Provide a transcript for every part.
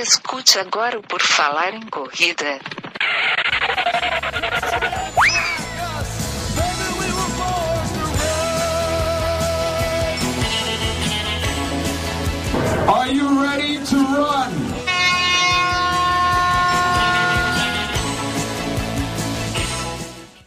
Escute agora o Por Falar em Corrida. Are you ready to run?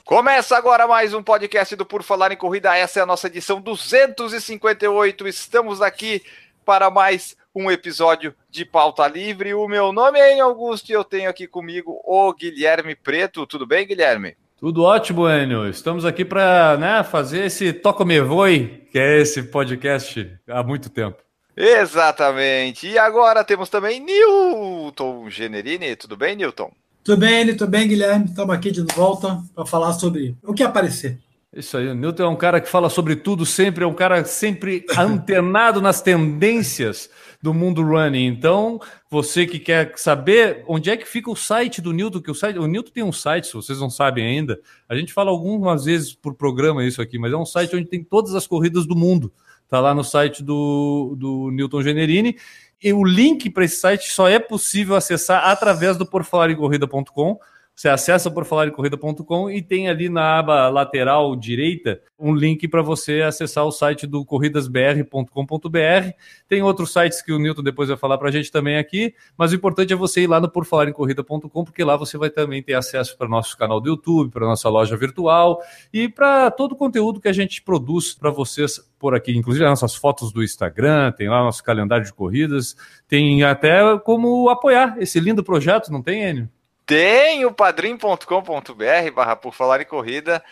Começa agora mais um podcast do Por Falar em Corrida. Essa é a nossa edição 258. Estamos aqui para mais um episódio de Pauta Livre. O meu nome é Enio Augusto e eu tenho aqui comigo o Guilherme Preto. Tudo bem, Guilherme? Tudo ótimo, Enio. Estamos aqui para né, fazer esse Toca Me Voe, que é esse podcast há muito tempo. Exatamente. E agora temos também Newton Generini. Tudo bem, Newton? Tudo bem, Eli? Tudo bem, Guilherme? Estamos aqui de volta para falar sobre o que aparecer. Isso aí, o Newton é um cara que fala sobre tudo sempre, é um cara sempre antenado nas tendências do mundo running. Então, você que quer saber onde é que fica o site do Newton, que o site, o Newton tem um site, se vocês não sabem ainda, a gente fala algumas vezes por programa isso aqui, mas é um site onde tem todas as corridas do mundo. Tá lá no site do, do Newton Generini. E o link para esse site só é possível acessar através do porfalarecorrida.com. Você acessa porfalarecorrida.com e tem ali na aba lateral direita um link para você acessar o site do corridasbr.com.br. Tem outros sites que o Newton depois vai falar para a gente também aqui, mas o importante é você ir lá no porfalarecorrida.com, porque lá você vai também ter acesso para nosso canal do YouTube, para nossa loja virtual e para todo o conteúdo que a gente produz para vocês por aqui, inclusive as nossas fotos do Instagram, tem lá nosso calendário de corridas, tem até como apoiar esse lindo projeto, não tem, Enio? Tem o padrim.com.br barra por falar em corrida.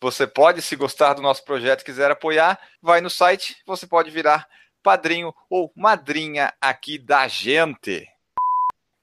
Você pode, se gostar do nosso projeto quiser apoiar, vai no site, você pode virar padrinho ou madrinha aqui da gente.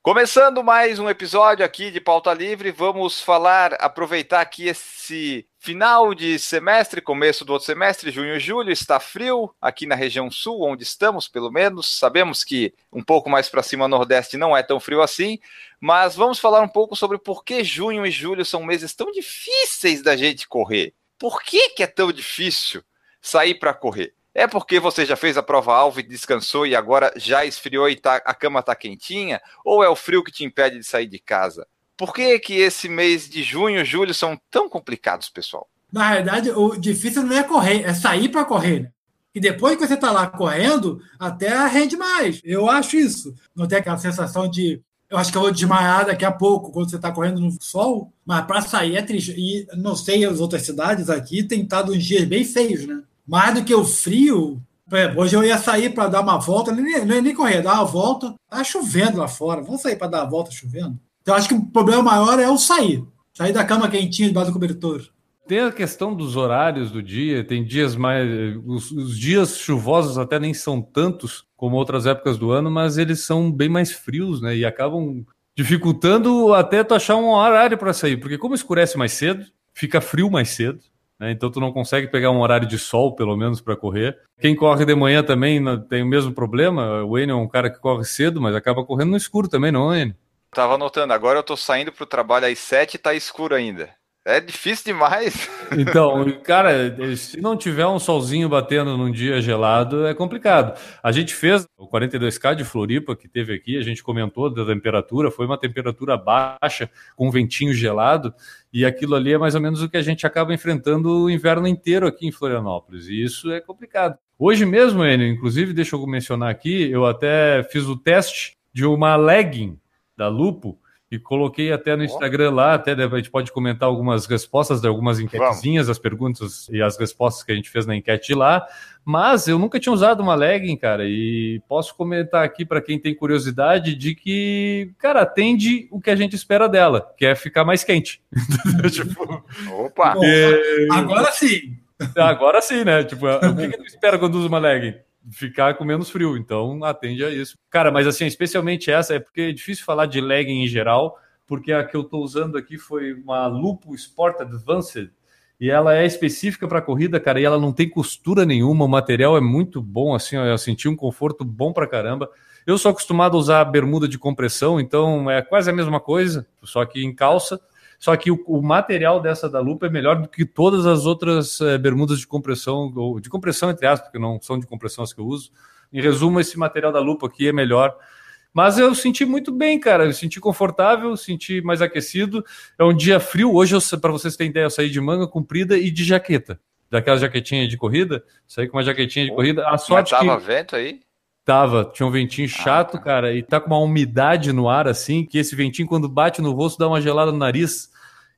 Começando mais um episódio aqui de Pauta Livre, vamos falar, aproveitar aqui esse final de semestre, começo do outro semestre, junho e julho, está frio aqui na região sul, onde estamos, pelo menos. Sabemos que um pouco mais para cima, nordeste, não é tão frio assim, mas vamos falar um pouco sobre por que junho e julho são meses tão difíceis da gente correr. Por que, que é tão difícil sair para correr? É porque você já fez a prova-alvo e descansou e agora já esfriou e tá, a cama está quentinha? Ou é o frio que te impede de sair de casa? Por que, que esse mês de junho e julho são tão complicados, pessoal? Na realidade, o difícil não é correr, é sair para correr. Né? E depois que você está lá correndo, até rende mais. Eu acho isso. Não tem aquela sensação de. Eu acho que eu vou desmaiar daqui a pouco, quando você está correndo no sol. Mas para sair é triste. E não sei, as outras cidades aqui têm estado uns dias bem feios, né? Mais do que o frio. Hoje eu ia sair para dar uma volta, não ia, nem correr, dar uma volta. Tá chovendo lá fora. Vamos sair para dar a volta chovendo? Então, acho que o problema maior é o sair. Sair da cama quentinha debaixo do cobertor. Tem a questão dos horários do dia, tem dias mais. Os, os, dias chuvosos até nem são tantos como outras épocas do ano, mas eles são bem mais frios, né? E acabam dificultando até tu achar um horário para sair, porque como escurece mais cedo, fica frio mais cedo. Né? Então tu não consegue pegar um horário de sol, pelo menos, para correr. Quem corre de manhã também tem o mesmo problema. O Enio é um cara que corre cedo, mas acaba correndo no escuro também, não, Enio? Tava anotando, agora eu tô saindo pro trabalho às sete e tá escuro ainda. É difícil demais. Então, cara, se não tiver um solzinho batendo num dia gelado, é complicado. A gente fez o 42K de Floripa que teve aqui, a gente comentou da temperatura, foi uma temperatura baixa, com um ventinho gelado, e aquilo ali é mais ou menos o que a gente acaba enfrentando o inverno inteiro aqui em Florianópolis, e isso é complicado. Hoje mesmo, Enio, inclusive, deixa eu mencionar aqui, eu até fiz o teste de uma legging da Lupo e coloquei até no Instagram lá, até a gente pode comentar algumas respostas de algumas enquetezinhas, as perguntas e as respostas que a gente fez na enquete lá, mas eu nunca tinha usado uma legging, cara, e posso comentar aqui para quem tem curiosidade de que, cara, atende o que a gente espera dela, que é ficar mais quente. tipo, opa! É... Agora sim! Agora sim, né? Tipo, o que, que tu espera quando usa uma legging? Ficar com menos frio, então atende a isso. Cara, mas assim, especialmente essa, é porque é difícil falar de legging em geral, porque a que eu estou usando aqui foi uma Lupo Sport Advanced, e ela é específica para corrida, cara, e ela não tem costura nenhuma, o material é muito bom, assim, eu senti um conforto bom para caramba. Eu sou acostumado a usar bermuda de compressão, então é quase a mesma coisa, só que em calça. Só que o, o, material dessa da lupa é melhor do que todas as outras é, bermudas de compressão, ou de compressão entre aspas, porque não são de compressão as que eu uso. Em resumo, esse material da lupa aqui é melhor. Mas eu senti muito bem, cara. Eu senti confortável, senti mais aquecido. É um dia frio. Hoje, para vocês terem ideia, eu saí de manga comprida e de jaqueta. Daquela jaquetinha de corrida. Saí com uma jaquetinha de corrida. A sorte Mas tava que... vento aí? Tava, tinha um ventinho chato, Ah, tá. cara, e tá com uma umidade no ar, assim, que esse ventinho, quando bate no rosto, dá uma gelada no nariz,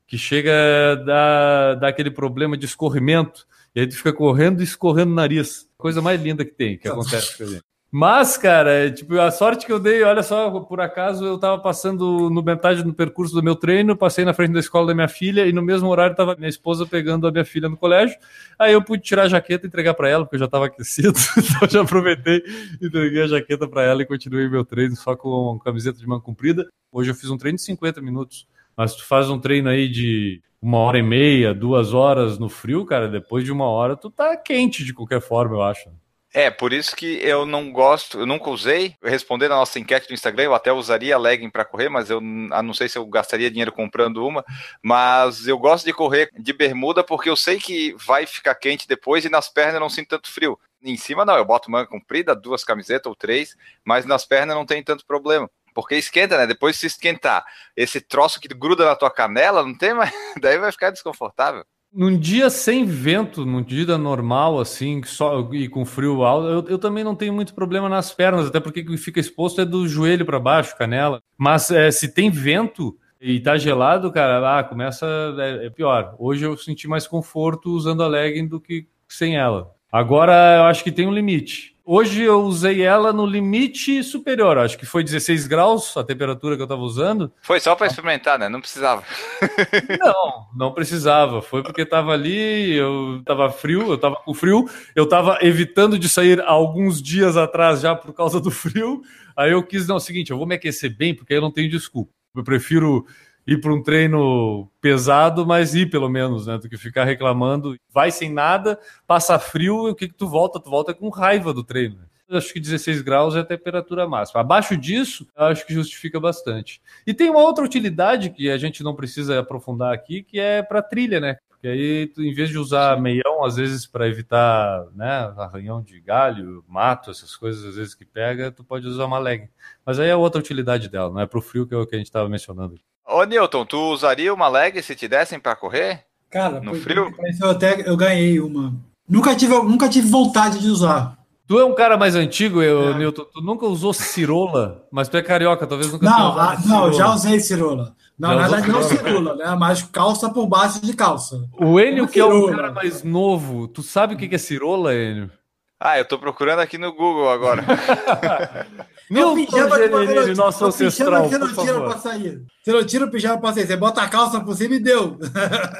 que chega a dar, dar aquele problema de escorrimento, e aí tu fica correndo e escorrendo o nariz. Coisa mais linda que tem, que acontece com a gente. Mas, cara, é, tipo, a sorte que eu dei, olha só, por acaso eu tava passando no metade do percurso do meu treino, passei na frente da escola da minha filha e no mesmo horário tava minha esposa pegando a minha filha no colégio. Aí eu pude tirar a jaqueta e entregar para ela, porque eu já estava aquecido. então já aproveitei, entreguei a jaqueta para ela e continuei meu treino só com camiseta de manga comprida. Hoje eu fiz um treino de 50 minutos. Mas tu faz um treino aí de uma hora e meia, duas horas no frio, cara, depois de uma hora tu tá quente de qualquer forma, eu acho. É, por isso que eu não gosto, eu nunca usei. Respondendo a nossa enquete do Instagram, eu até usaria legging para correr, mas eu ah, não sei se eu gastaria dinheiro comprando uma. Mas eu gosto de correr de bermuda porque eu sei que vai ficar quente depois e nas pernas eu não sinto tanto frio. Em cima não, eu boto manga comprida, duas camisetas ou três, mas nas pernas não tem tanto problema. Porque esquenta, né? Depois se esquentar, esse troço que gruda na tua canela, não tem mais. Daí vai ficar desconfortável. Num dia sem vento, num dia normal, assim, só e com frio alto, eu, eu também não tenho muito problema nas pernas, até porque o que fica exposto é do joelho para baixo, canela. Mas é, se tem vento e tá gelado, cara, ah, começa. É, é pior. Hoje eu senti mais conforto usando a legging do que sem ela. Agora eu acho que tem um limite. Hoje eu usei ela no limite superior, acho que foi 16 graus a temperatura que eu estava usando. Foi só para experimentar, né? Não precisava. Não, não precisava. Foi porque estava ali, eu estava frio, eu estava com frio, eu estava evitando de sair alguns dias atrás já por causa do frio. Aí eu quis, não, é o seguinte, eu vou me aquecer bem, porque aí eu não tenho desculpa. Eu prefiro ir para um treino pesado, mas ir pelo menos, né? Do que ficar reclamando. Vai sem nada, passa frio, e o que, que tu volta? Tu volta com raiva do treino. Acho que 16 graus é a temperatura máxima. Abaixo disso, eu acho que justifica bastante. E tem uma outra utilidade que a gente não precisa aprofundar aqui, que é para trilha, né? Porque aí, tu, em vez de usar meião, às vezes para evitar né, arranhão de galho, mato, essas coisas, às vezes que pega, tu pode usar uma legging. Mas aí é outra utilidade dela, não é para o frio que é o que a gente estava mencionando. Ô, Newton, tu usaria uma leg se te dessem para correr? Cara, No frio? Eu até eu ganhei uma. Nunca tive, nunca tive vontade de usar. Tu é um cara mais antigo, eu, É. Newton. Tu nunca usou cirola, mas tu é carioca, talvez nunca tenha Não, usado ah, não, cirola. já usei cirola. Na Já usou verdade, não cirola? né? Mas calça por baixo de calça. O Enio, que é um cara mais novo, tu sabe o que que é cirola, Enio? Ah, eu tô procurando aqui no Google agora. Meu pijama de nosso o pijama ancestral, que você não tira sair. Você não tira o pijama pra sair. Você bota a calça por cima e deu.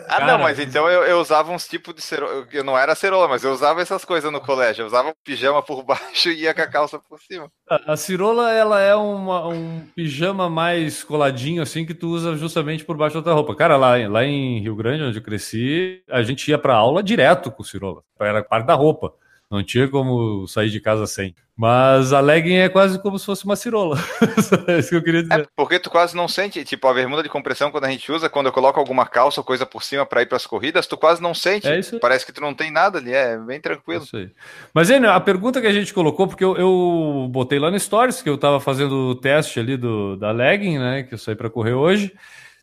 Ah, Cara, não, mas então eu, eu usava uns tipos de cerola. Eu não era cerola, mas eu usava essas coisas no colégio. Eu usava pijama por baixo e ia com a calça por cima. A, a cirola, ela é uma- um pijama mais coladinho, assim, que tu usa justamente por baixo da tua roupa. Cara, lá, lá em Rio Grande, onde eu cresci, a gente ia pra aula direto com cirola. Era parte da roupa. Não tinha como sair de casa sem. Mas a legging é quase como se fosse uma cirola. é isso que eu queria dizer. É porque tu quase não sente, tipo, a bermuda de compressão quando a gente usa, quando eu coloco alguma calça ou coisa por cima pra ir pras corridas, tu quase não sente. É isso aí. Parece que tu não tem nada ali, é bem tranquilo. Isso aí. Mas, Enio, a pergunta que a gente colocou, porque eu, eu botei lá no Stories, que eu estava fazendo o teste ali do, da legging, né? Que eu saí para correr hoje.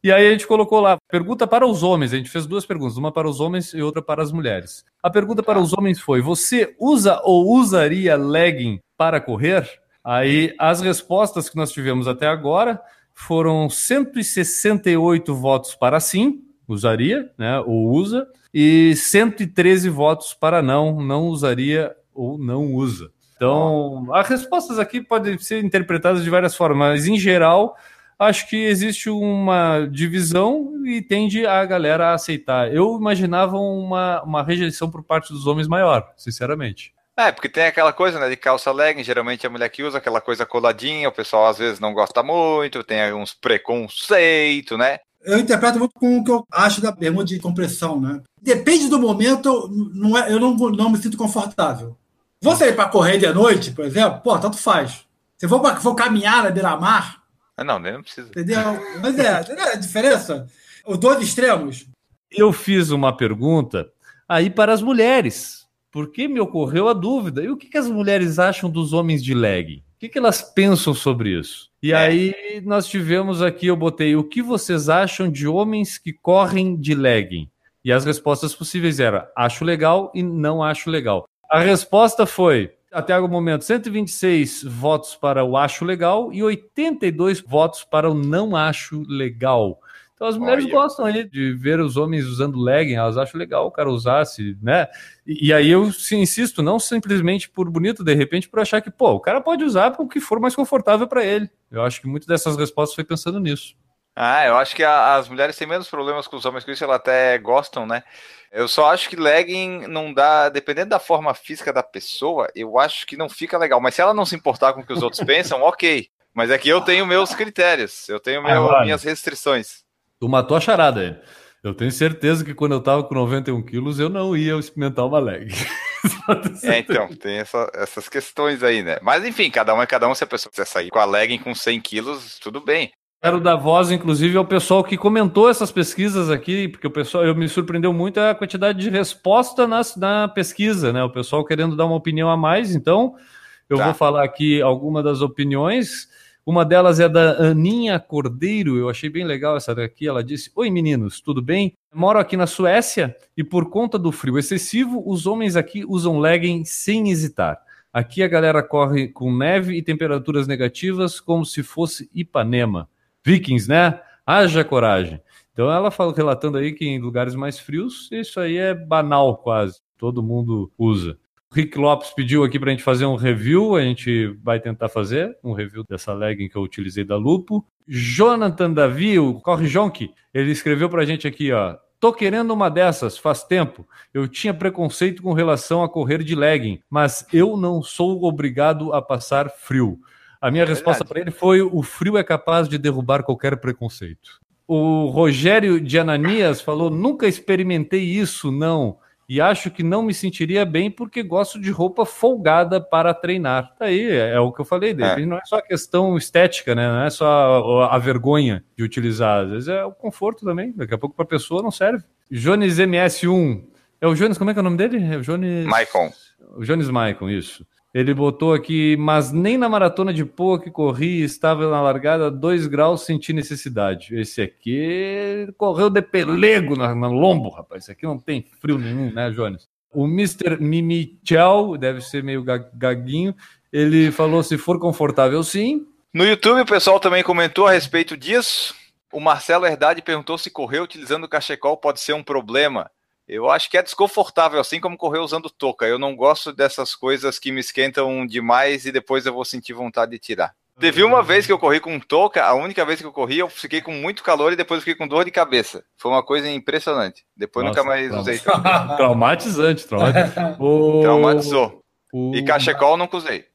E aí a gente colocou lá, pergunta para os homens. A gente fez duas perguntas, uma para os homens e outra para as mulheres. A pergunta para os homens foi: você usa ou usaria legging para correr? Aí as respostas que nós tivemos até agora foram 168 votos para sim, usaria, né? Ou usa, e 113 votos para não, não usaria ou não usa. Então, as respostas aqui podem ser interpretadas de várias formas, mas em geral, acho que existe uma divisão e tende a galera a aceitar. Eu imaginava uma, uma rejeição por parte dos homens maior, sinceramente. É, porque tem aquela coisa, né, de calça legging, geralmente a mulher que usa aquela coisa coladinha, o pessoal às vezes não gosta muito, tem uns preconceito, né? Eu interpreto muito com o que eu acho da bermuda de compressão, né? Depende do momento, eu não, é, eu não, não me sinto confortável. Vou sair para correr de noite, por exemplo, pô, tanto faz. Se eu for, pra- for caminhar na beira-mar, Não, nem não precisa. entendeu? Mas é, entendeu a diferença? Os dois extremos. Eu fiz uma pergunta aí para as mulheres, porque me ocorreu a dúvida. E o que, que as mulheres acham dos homens de legging? O que, que elas pensam sobre isso? E É. aí nós tivemos aqui, eu botei, o que vocês acham de homens que correm de legging? E as respostas possíveis eram, acho legal e não acho legal. A resposta foi, até o momento, 126 votos para o acho legal e 82 votos para o não acho legal. Então as mulheres Olha. gostam aí de ver os homens usando legging, elas acham legal o cara usasse, né? E, e aí eu se insisto, não simplesmente por bonito, de repente por achar que, pô, o cara pode usar o que for mais confortável para ele. Eu acho que muitas dessas respostas foi pensando nisso. Ah, eu acho que a- as mulheres têm menos problemas com os homens com isso, elas até gostam, né? Eu só acho que legging não dá, dependendo da forma física da pessoa, eu acho que não fica legal. Mas se ela não se importar com o que os outros pensam, ok. Mas é que eu tenho meus critérios, eu tenho meu- Agora. minhas restrições. Tu matou a charada aí. Eu tenho certeza que quando eu tava com 91 quilos, eu não ia experimentar uma leg. É, então, tem essa- essas questões aí, né? Mas enfim, cada um é cada um. Se a pessoa quiser sair com a legging com 100 quilos, tudo bem. Quero dar voz, inclusive, ao pessoal que comentou essas pesquisas aqui, porque o pessoal, eu me surpreendeu muito a quantidade de resposta nas, na pesquisa, né? O pessoal querendo dar uma opinião a mais, então eu Tá. vou falar aqui alguma das opiniões. Uma delas é da Aninha Cordeiro, eu achei bem legal essa daqui. Ela disse: Oi meninos, tudo bem? Moro aqui na Suécia e por conta do frio excessivo, os homens aqui usam legging sem hesitar. Aqui a galera corre com neve e temperaturas negativas como se fosse Ipanema. Vikings, né? Haja coragem. Então ela fala, relatando aí que em lugares mais frios, isso aí é banal quase. Todo mundo usa. Rick Lopes pediu aqui para a gente fazer um review, a gente vai tentar fazer um review dessa legging que eu utilizei da Lupo. Jonathan Davi, o Corre Jonk, ele escreveu para a gente aqui, ó. Tô querendo uma dessas, faz tempo. Eu tinha preconceito com relação a correr de legging, mas eu não sou obrigado a passar frio. A minha É resposta para ele foi: o frio é capaz de derrubar qualquer preconceito. O Rogério de Ananias falou: nunca experimentei isso, não. E acho que não me sentiria bem porque gosto de roupa folgada para treinar. Tá aí, é, é o que eu falei dele. Não é só a questão estética, né? Não é só a, a vergonha de utilizar. Às vezes é o conforto também. Daqui a pouco para a pessoa não serve. Jones MS1. É o Jones, como é que é o nome dele? É o Jones. Maicon. O Jones Maicon, isso. Ele botou aqui, mas nem na maratona de Poa que corri estava na largada 2 graus senti necessidade. Esse aqui correu de pelego na, na lombo, rapaz. Esse aqui não tem frio nenhum, né, Jones? O Mr. Mimichel, deve ser meio ga- gaguinho, ele falou se for confortável sim. No YouTube, o pessoal também comentou a respeito disso. O Marcelo Herdade perguntou se correr utilizando o cachecol pode ser um problema. Eu acho que é desconfortável, assim como correr usando touca. Eu não gosto dessas coisas que me esquentam demais e depois eu vou sentir vontade de tirar. Teve uma vez que eu corri com touca, a única vez que eu corri, eu fiquei com muito calor e depois fiquei com dor de cabeça. Foi uma coisa impressionante. Depois Nossa, nunca mais trauma. usei. Traumatizante, traumatizante. O- Traumatizou. o- E cachecol nunca usei.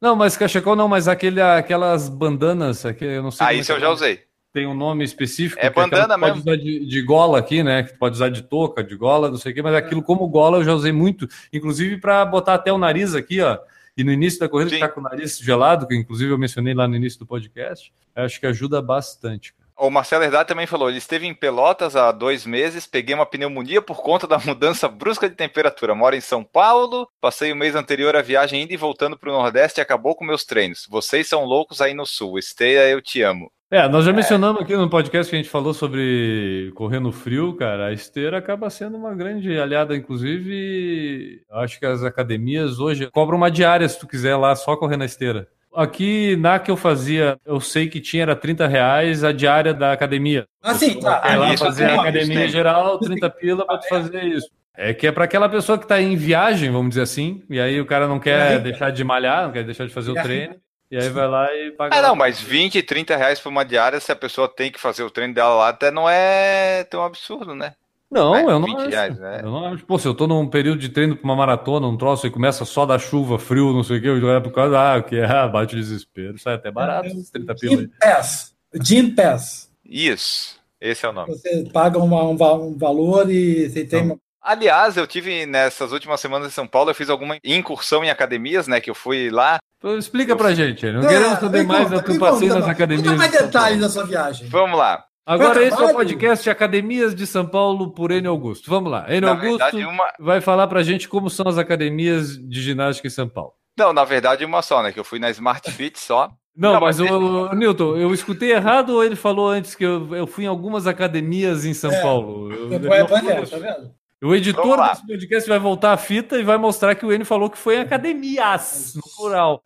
Não, mas cachecol não, mas aquele, aquelas bandanas, aqui, eu não sei. Ah, é isso eu é já usei. Tem um nome específico. É que aquela bandana que pode mesmo. usar de, de gola aqui, né? Que pode usar de touca, de gola, não sei o quê, mas aquilo como gola eu já usei muito, inclusive para botar até o nariz aqui, ó. E no início da corrida, que tá com o nariz gelado, que inclusive eu mencionei lá no início do podcast, acho que ajuda bastante. cara. O Marcelo Herdade também falou: ele esteve em Pelotas há dois meses, peguei uma pneumonia por conta da mudança brusca de temperatura. Moro em São Paulo, passei o mês anterior a viagem indo e voltando para o Nordeste e acabou com meus treinos. Vocês são loucos aí no Sul. Esteia, eu te amo. É, nós já mencionamos aqui no podcast que a gente falou sobre correr no frio, cara. A esteira acaba sendo uma grande aliada, inclusive. Acho que as academias hoje cobram uma diária se tu quiser lá só correr na esteira. Aqui na que eu fazia, eu sei que tinha era 30 reais a diária da academia. Ah, sim, tá. Vai lá isso fazer a academia tem. geral, 30 pila para tu fazer isso. É que é para aquela pessoa que está em viagem, vamos dizer assim, e aí o cara não quer deixar de malhar, não quer deixar de fazer o É treino, e aí vai lá e paga. Ah, não, mas 20, 30 reais por uma diária, se a pessoa tem que fazer o treino dela lá, até não é tão absurdo, né? Não, É, eu não 20 acho. reais, né? Eu não acho. Pô, se eu tô num período de treino pra uma maratona, um troço, e começa só da chuva, frio, não sei o que, eu é por causa, ah, o que é, ah, bate o desespero, sai até barato, esses 30 pila aí. Gym Pass. Gym Pass. Isso, esse é o nome. Você paga uma- um, um valor e você tem uma. Aliás, eu tive nessas últimas semanas em São Paulo, eu fiz alguma incursão em academias, né? Que eu fui lá. Então, explica pra gente, aí, não É, queremos saber mais conta, da tua passeio conta, nas Conta academias. mais de São detalhes da sua viagem. Vamos lá. Agora esse é o podcast Academias de São Paulo por N Augusto. Vamos lá. N Na Augusto verdade, uma, vai falar pra gente como são as academias de ginástica em São Paulo. Não, na verdade uma só, né? Que eu fui na Smart Fit só. Não, Não, mas, mas o, o Newton, eu escutei errado ou ele falou antes que eu, eu fui em algumas academias em São É, Paulo? Eu, ele não falou é, isso. tá vendo? O editor desse podcast vai voltar a fita e vai mostrar que o N falou que foi em academias, no plural.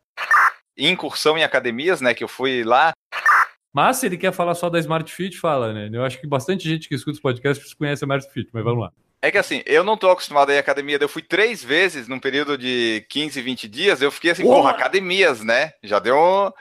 Incursão em academias, né? Que eu fui lá. Mas se ele quer falar só da Smart Fit, fala, né? Eu acho que bastante gente que escuta os podcasts conhece a Smart Fit, mas vamos lá. É que assim, eu não tô acostumado a ir à academia. Eu fui três vezes num período de 15, 20 dias. Eu fiquei assim, porra, academias, né? Já deu. um-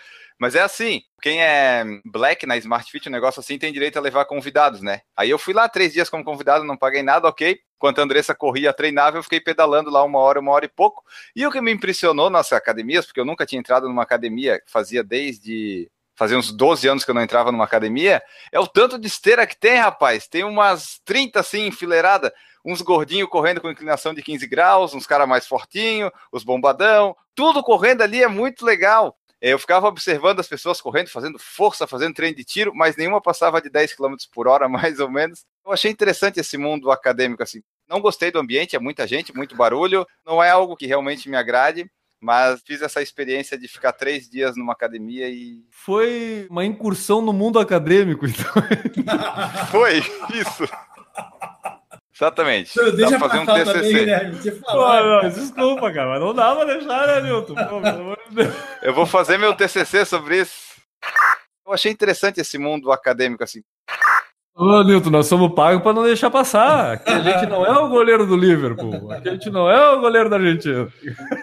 Mas é assim, quem é black na Smart Fit, um negócio assim, tem direito a levar convidados, né? Aí eu fui lá três dias como convidado, não paguei nada, ok. Enquanto a Andressa corria, treinava, eu fiquei pedalando lá uma hora, uma hora e pouco. E o que me impressionou nas academias, porque eu nunca tinha entrado numa academia, fazia desde. Fazia uns 12 anos que eu não entrava numa academia, é o tanto de esteira que tem, rapaz. Tem umas 30 assim, enfileirada uns gordinhos correndo com inclinação de 15 graus, uns caras mais fortinhos, os bombadão, tudo correndo ali é muito legal. Eu ficava observando as pessoas correndo, fazendo força, fazendo treino de tiro, mas nenhuma passava de 10 km por hora, mais ou menos. Eu achei interessante esse mundo acadêmico assim. Não gostei do ambiente, é muita gente, muito barulho, não é algo que realmente me agrade, mas fiz essa experiência de ficar três dias numa academia e Foi uma incursão no mundo acadêmico, então. foi isso. Exatamente. Dá Deixa pra fazer um também, TCC. Guilherme. Te Pô, não, desculpa, cara, mas não dá pra deixar, né, Deus. Eu vou fazer meu TCC sobre isso. Eu achei interessante esse mundo acadêmico assim. Ô, Nilton, nós somos pagos pra não deixar passar. Aqui a gente não é o goleiro do Liverpool. Aqui a gente não é o goleiro da Argentina.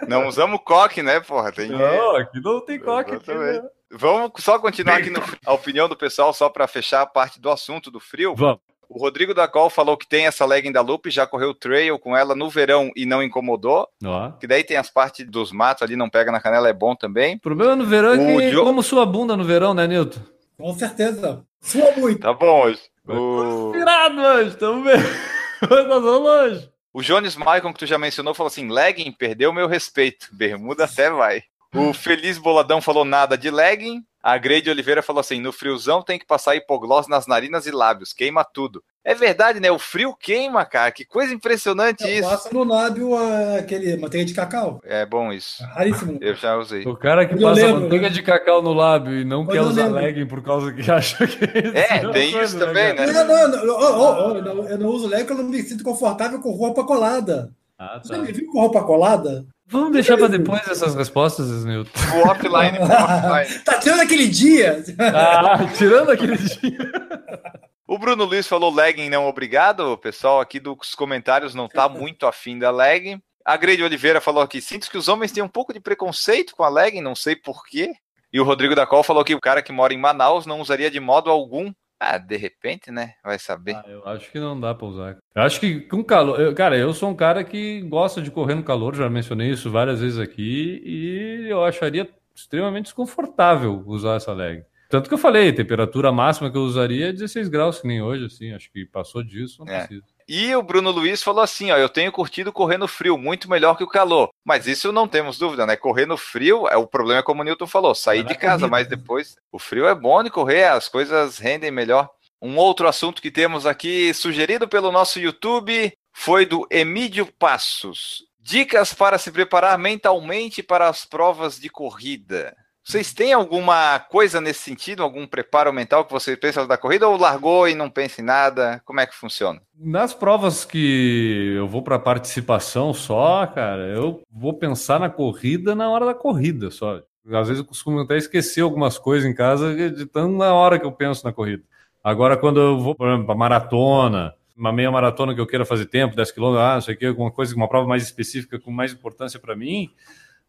Não usamos coque, né, porra? Tem. Não, aqui não tem coque. Aqui, né? Vamos só continuar aqui no, a opinião do pessoal, só para fechar a parte do assunto do frio. Vamos. O Rodrigo da Col falou que tem essa legging da Loop, já correu trail com ela no verão e não incomodou. Ó. Que daí tem as partes dos matos ali, não pega na canela, é bom também. O problema no verão é O que Diogo- como sua bunda no verão, né, Nilton? Com certeza. Sua muito. Tá bom hoje. O, Virado hoje, tamo bem. Nós vamos longe. o Jones Maicon, que tu já mencionou, falou assim: legging, perdeu meu respeito. Bermuda até vai. O Feliz Boladão falou nada de legging. A Grade Oliveira falou assim: no friozão tem que passar hipoglós nas narinas e lábios, queima tudo. É verdade, né? O frio queima, cara. Que coisa impressionante isso. Passa no lábio ah, aquele manteiga de cacau. É bom isso. Raríssimo. Eu já usei. O cara que Eu passa lembro, manteiga né? de cacau no lábio e não Eu quer usar legging por causa que acha que É, uma tem coisa, isso também, cara? né? Não, não, não, oh, oh, oh, eu não- eu não uso leque, eu não me sinto confortável com roupa colada. Ah, Você tá. me viu com roupa colada? Vamos deixar pra depois essas respostas, Nilton. O offline, o offline. Tá tirando aquele dia? Ah, tirando aquele dia. O Bruno Luiz falou legging não obrigado. O pessoal aqui dos comentários não tá muito afim da legging. A Grade Oliveira falou aqui: sinto que os homens têm um pouco de preconceito com a legging, não sei porquê. E o Rodrigo da Col falou que o cara que mora em Manaus não usaria de modo algum. Ah, de repente, né? Vai saber. Ah, eu acho que não dá pra usar. Eu acho que com calor. eu- cara, eu sou um cara que gosta de correr no calor, já mencionei isso várias vezes aqui, e eu acharia extremamente desconfortável usar essa leg. Tanto que eu falei, temperatura máxima que eu usaria é 16 graus, que nem hoje, assim. Acho que passou disso, não É. precisa. E o Bruno Luiz falou assim: ó, eu tenho curtido correr no frio, muito melhor que o calor. Mas isso não temos dúvida, né? Correr no frio, é o problema é como o Newton falou, sair de casa, corrida, mas né? depois o frio é bom de correr, as coisas rendem melhor. Um outro assunto que temos aqui, sugerido pelo nosso YouTube, foi do Emílio Passos. Dicas para se preparar mentalmente para as provas de corrida. Vocês têm alguma coisa nesse sentido, algum preparo mental que você pensa da corrida ou largou e não pensa em nada? Como é que funciona? Nas provas que eu vou para participação só, cara, eu vou pensar na corrida na hora da corrida só. Às vezes eu costumo até esquecer algumas coisas em casa de tanto na hora que eu penso na corrida. Agora, quando eu vou, para maratona, uma meia maratona que eu queira fazer tempo, 10 quilômetros, ah, não sei o que, alguma coisa, uma prova mais específica com mais importância para mim,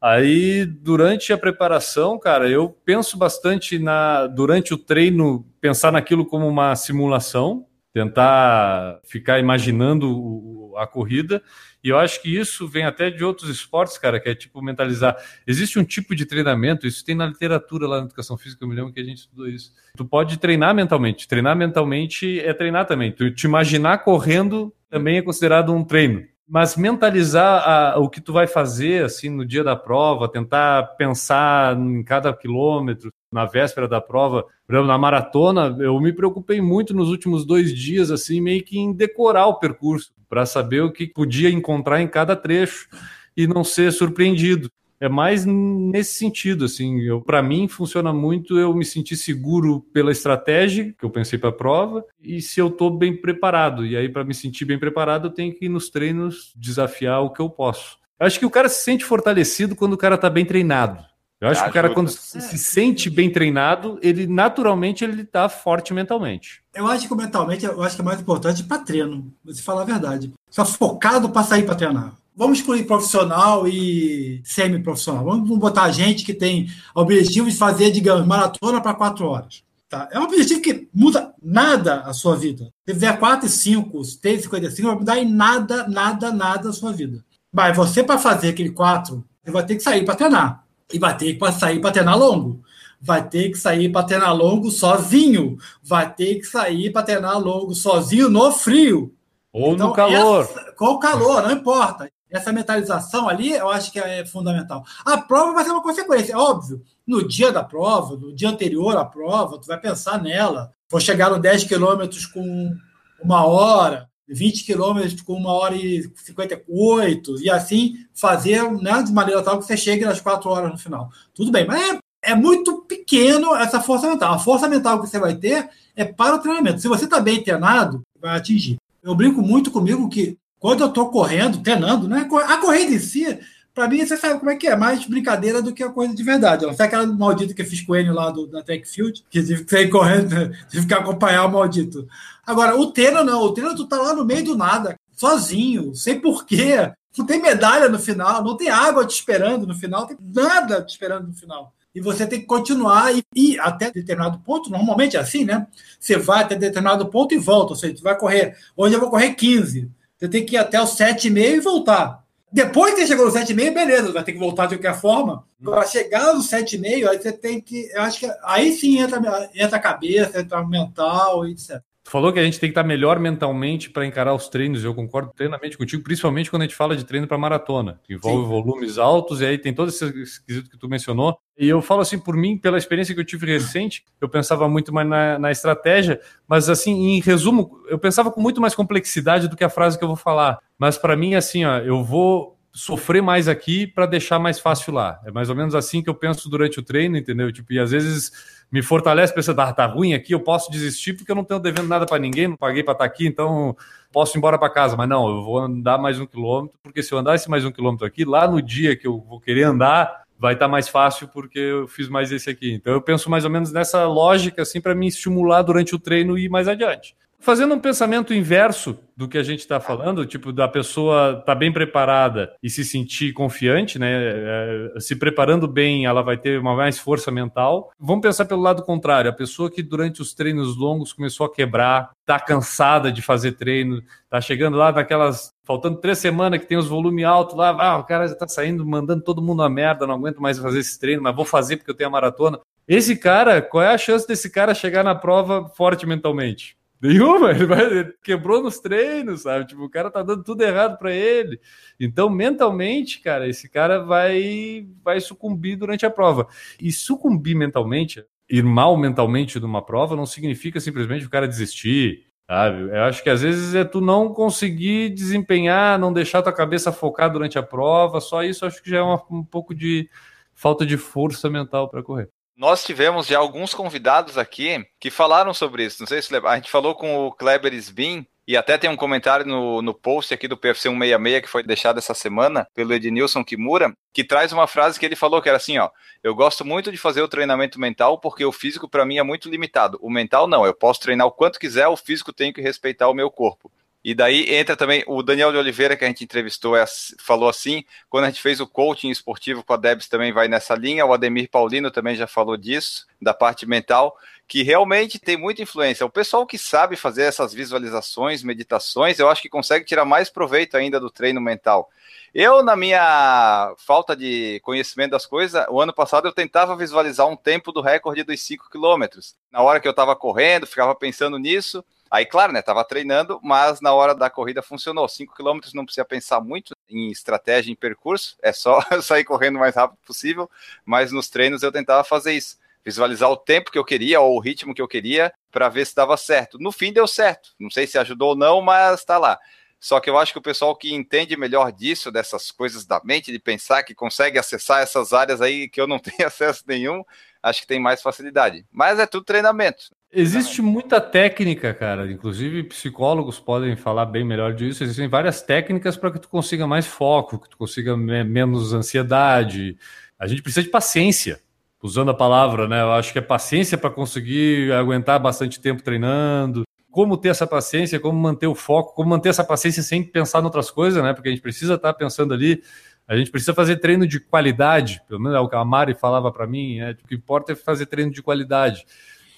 Aí, durante a preparação, cara, eu penso bastante na durante o treino, pensar naquilo como uma simulação, tentar ficar imaginando a corrida. E eu acho que isso vem até de outros esportes, cara, que é tipo mentalizar. Existe um tipo de treinamento, isso tem na literatura lá na educação física, eu me lembro que a gente estudou isso. Tu pode treinar mentalmente. Treinar mentalmente é treinar também. Tu te imaginar correndo também é considerado um treino mas mentalizar a- o que tu vai fazer assim no dia da prova, tentar pensar em cada quilômetro, na véspera da prova, por exemplo, na maratona, eu me preocupei muito nos últimos dois dias, assim, meio que em decorar o percurso, para saber o que podia encontrar em cada trecho e não ser surpreendido. É mais nesse sentido, assim, eu para mim funciona muito eu me sentir seguro pela estratégia que eu pensei para a prova e se eu estou bem preparado. E aí para me sentir bem preparado, eu tenho que ir nos treinos desafiar o que eu posso. Eu acho que o cara se sente fortalecido quando o cara está bem treinado. Eu acho que o cara, quando se sente bem treinado, ele naturalmente ele tá forte mentalmente. Eu acho que mentalmente, eu acho que é mais importante para treino, se falar a verdade. Só focado para sair para treinar. Vamos excluir profissional e semi-profissional. Vamos botar gente que tem objetivo de fazer, digamos, maratona para quatro horas. Tá? É um objetivo que muda nada a sua vida. Se fizer 4 e 5, 3 e 55, vai mudar em nada, nada, nada a sua vida. Mas você, para fazer aquele 4, você vai ter que sair para treinar. E vai ter que sair para treinar longo. Vai ter que sair para treinar longo sozinho. Vai ter que sair para treinar longo sozinho no frio. Ou então, no calor. Essa, com o calor, não importa. Essa mentalização ali, eu acho que é fundamental. A prova vai ser uma consequência, é óbvio. No dia da prova, no dia anterior à prova, tu vai pensar nela. Vou chegar no 10 quilômetros com uma hora, 20 quilômetros com uma hora e 58, e assim fazer né, de maneira tal que você chegue nas quatro horas no final. Tudo bem, mas é, é muito pequeno essa força mental. A força mental que você vai ter é para o treinamento. Se você está bem treinado, vai atingir. Eu brinco muito comigo que quando eu estou correndo, treinando, né? A corrida em si, para mim, você sabe como é que é, mais brincadeira do que a coisa de verdade. Não aquela maldita que eu fiz com ele lá do, da Tech Field, que tive que sair correndo, tive que acompanhar o maldito. Agora, o treino não, o treino tu tá lá no meio do nada, sozinho, sem porquê. Não tem medalha no final, não tem água te esperando no final, não tem nada te esperando no final. E você tem que continuar e ir até determinado ponto, normalmente é assim, né? Você vai até determinado ponto e volta, ou seja, você vai correr, hoje eu vou correr 15 você tem que ir até os 7,5 e voltar. Depois que você chegou no 7,5, beleza, vai ter que voltar de qualquer forma. Para chegar no 7,5, aí você tem que. Acho que aí sim entra, entra a cabeça, entra o mental, etc. Falou que a gente tem que estar melhor mentalmente para encarar os treinos, eu concordo plenamente contigo, principalmente quando a gente fala de treino para maratona, que envolve Sim. volumes altos, e aí tem todo esse esquisito que tu mencionou. E eu falo assim, por mim, pela experiência que eu tive recente, eu pensava muito mais na, na estratégia, mas assim, em resumo, eu pensava com muito mais complexidade do que a frase que eu vou falar. Mas para mim, assim, ó, eu vou sofrer mais aqui para deixar mais fácil lá. É mais ou menos assim que eu penso durante o treino, entendeu? Tipo, e às vezes me fortalece pensando, ah, tá ruim aqui, eu posso desistir porque eu não tenho devendo nada para ninguém, não paguei para estar tá aqui, então posso ir embora para casa. Mas não, eu vou andar mais um quilômetro, porque se eu andar esse mais um quilômetro aqui, lá no dia que eu vou querer andar, vai estar tá mais fácil porque eu fiz mais esse aqui. Então eu penso mais ou menos nessa lógica assim para me estimular durante o treino e ir mais adiante. Fazendo um pensamento inverso do que a gente está falando, tipo, da pessoa estar tá bem preparada e se sentir confiante, né? É, se preparando bem, ela vai ter uma mais força mental. Vamos pensar pelo lado contrário, a pessoa que durante os treinos longos começou a quebrar, está cansada de fazer treino, está chegando lá naquelas. Faltando três semanas que tem os volumes altos lá, ah, o cara já está saindo, mandando todo mundo a merda, não aguento mais fazer esse treino, mas vou fazer porque eu tenho a maratona. Esse cara, qual é a chance desse cara chegar na prova forte mentalmente? Nenhuma, ele, vai, ele quebrou nos treinos, sabe? Tipo, o cara tá dando tudo errado para ele. Então, mentalmente, cara, esse cara vai vai sucumbir durante a prova. E sucumbir mentalmente, ir mal mentalmente numa prova, não significa simplesmente o cara desistir, sabe? Eu acho que às vezes é tu não conseguir desempenhar, não deixar tua cabeça focar durante a prova, só isso acho que já é uma, um pouco de falta de força mental para correr. Nós tivemos já alguns convidados aqui que falaram sobre isso. Não sei se a gente falou com o Kleber Sbin, e até tem um comentário no, no post aqui do PFC 166 que foi deixado essa semana pelo Ednilson Kimura, que traz uma frase que ele falou que era assim, ó, eu gosto muito de fazer o treinamento mental porque o físico para mim é muito limitado. O mental não, eu posso treinar o quanto quiser, o físico tem que respeitar o meu corpo. E daí entra também o Daniel de Oliveira, que a gente entrevistou, é, falou assim, quando a gente fez o coaching esportivo com a Debs também vai nessa linha, o Ademir Paulino também já falou disso, da parte mental, que realmente tem muita influência. O pessoal que sabe fazer essas visualizações, meditações, eu acho que consegue tirar mais proveito ainda do treino mental. Eu, na minha falta de conhecimento das coisas, o ano passado eu tentava visualizar um tempo do recorde dos 5 quilômetros. Na hora que eu estava correndo, ficava pensando nisso, Aí, claro, né, tava treinando, mas na hora da corrida funcionou. 5 km não precisa pensar muito em estratégia, em percurso, é só sair correndo o mais rápido possível, mas nos treinos eu tentava fazer isso. Visualizar o tempo que eu queria ou o ritmo que eu queria para ver se dava certo. No fim deu certo. Não sei se ajudou ou não, mas tá lá. Só que eu acho que o pessoal que entende melhor disso, dessas coisas da mente, de pensar, que consegue acessar essas áreas aí que eu não tenho acesso nenhum, acho que tem mais facilidade. Mas é tudo treinamento. Existe muita técnica, cara. Inclusive, psicólogos podem falar bem melhor disso. Existem várias técnicas para que tu consiga mais foco, que tu consiga me menos ansiedade. A gente precisa de paciência, usando a palavra, né? Eu acho que é paciência para conseguir aguentar bastante tempo treinando. Como ter essa paciência, como manter o foco, como manter essa paciência sem pensar em outras coisas, né? Porque a gente precisa estar tá pensando ali. A gente precisa fazer treino de qualidade, pelo menos é o que a Mari falava para mim, né? O que importa é fazer treino de qualidade.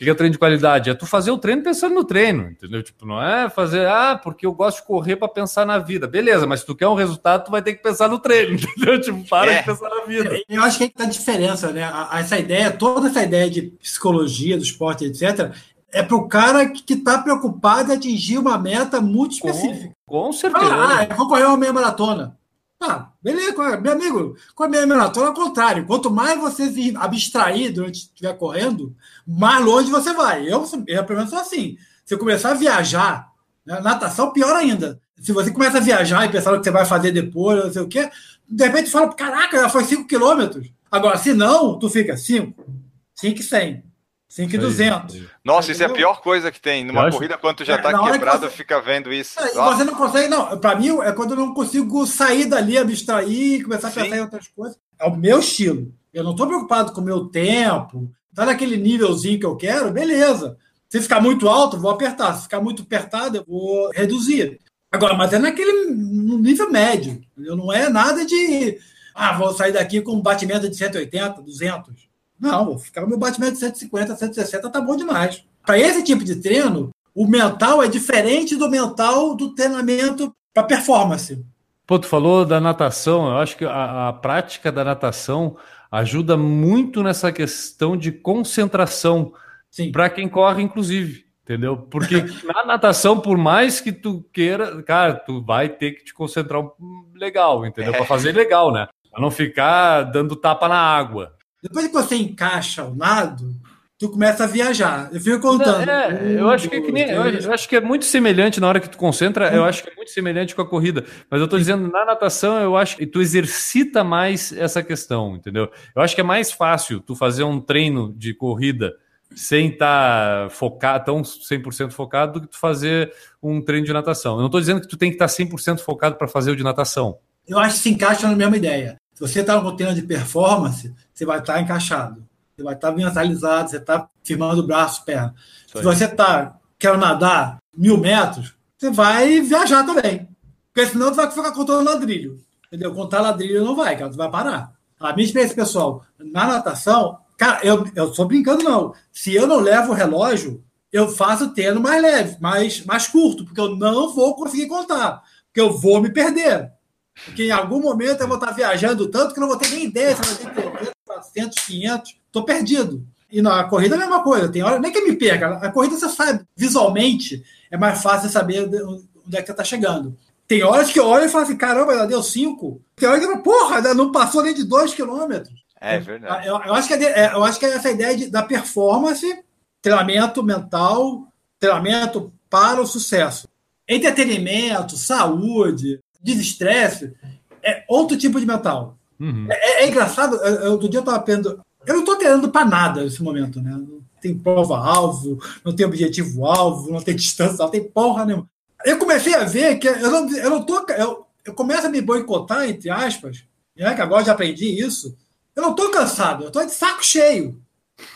O que é treino de qualidade? É tu fazer o treino pensando no treino, entendeu? Tipo, não é fazer, ah, porque eu gosto de correr para pensar na vida. Beleza, mas se tu quer um resultado, tu vai ter que pensar no treino, entendeu? Tipo, para é. de pensar na vida. Eu acho que tá a diferença, né? Essa ideia, toda essa ideia de psicologia do esporte, etc., é para o cara que está preocupado em atingir uma meta muito específica. Com, com certeza. Ah, eu vou correr uma meia maratona. Ah, beleza, meu amigo, com a minha maratona, ao contrário. Quanto mais você se abstrair durante estiver correndo, mais longe você vai. Eu, eu pelo menos, sou assim. Se eu começar a viajar, né, natação, pior ainda. Se você começa a viajar e pensar o que você vai fazer depois, não sei o quê, de repente fala, caraca, já foi 5 quilômetros. Agora, se não, tu fica 5, 5 e 100. 5,200. Nossa, isso é a pior coisa que tem. Numa corrida, quando tu já é, tá quebrado, você... fica vendo isso. É, você não consegue, não. Pra mim, é quando eu não consigo sair dali, abstrair, começar a Sim. pensar em outras coisas. É o meu estilo. Eu não tô preocupado com o meu tempo. Tá naquele nívelzinho que eu quero, beleza. Se ficar muito alto, vou apertar. Se ficar muito apertado, eu vou reduzir. Agora, mas é naquele no nível médio. Eu não é nada de. Ah, vou sair daqui com um batimento de 180, 200. Não, no meu batimento de 150, 160 tá bom demais. Para esse tipo de treino, o mental é diferente do mental do treinamento para performance. Pô, tu falou da natação, eu acho que a, a prática da natação ajuda muito nessa questão de concentração para quem corre, inclusive, entendeu? Porque na natação, por mais que tu queira, cara, tu vai ter que te concentrar legal, entendeu? É. Para fazer legal, né? Para não ficar dando tapa na água. Depois que você encaixa o nado, tu começa a viajar. Eu fico contando. É, um, eu acho que, é que nem, eu acho que é muito semelhante na hora que tu concentra, eu acho que é muito semelhante com a corrida. Mas eu tô dizendo, na natação, eu acho que tu exercita mais essa questão, entendeu? Eu acho que é mais fácil tu fazer um treino de corrida sem estar tá focado, tão 100% focado, do que tu fazer um treino de natação. Eu não estou dizendo que tu tem que estar tá 100% focado para fazer o de natação. Eu acho que se encaixa na mesma ideia. Se você está no treino de performance, você vai estar tá encaixado. Você vai estar tá mentalizado, você está firmando o braço, perna. Se você está quer nadar mil metros, você vai viajar também. Porque senão você vai ficar contando ladrilho. Entendeu? Contar ladrilho não vai, cara, você vai parar. A minha experiência pessoal, na natação, cara, eu, eu sou brincando, não. Se eu não levo o relógio, eu faço tendo mais leve, mais, mais curto, porque eu não vou conseguir contar. Porque eu vou me perder. Porque em algum momento eu vou estar viajando tanto que não vou ter nem ideia se vai ter 300, 400, 500. Estou perdido. E na corrida é a mesma coisa. Tem hora, nem que me perca. A corrida você sabe visualmente, é mais fácil saber onde é que você está chegando. Tem horas que eu olho e falo assim: caramba, já deu 5. Tem horas que eu porra, não passou nem de 2 quilômetros. É verdade. Eu, eu, acho que é, eu acho que é essa ideia de, da performance, treinamento mental, treinamento para o sucesso. Entretenimento, saúde, desestresse, é outro tipo de mental. Uhum. É, é, engraçado, outro dia eu estava pensando, eu não estou treinando para nada nesse momento, né? Não tem prova-alvo, não tem objetivo-alvo, não tem distância, não tem porra nenhuma. Eu comecei a ver que eu não, eu não tô. Eu, eu começo a me boicotar, entre aspas, né, que agora já aprendi isso. Eu não estou cansado, eu estou de saco cheio.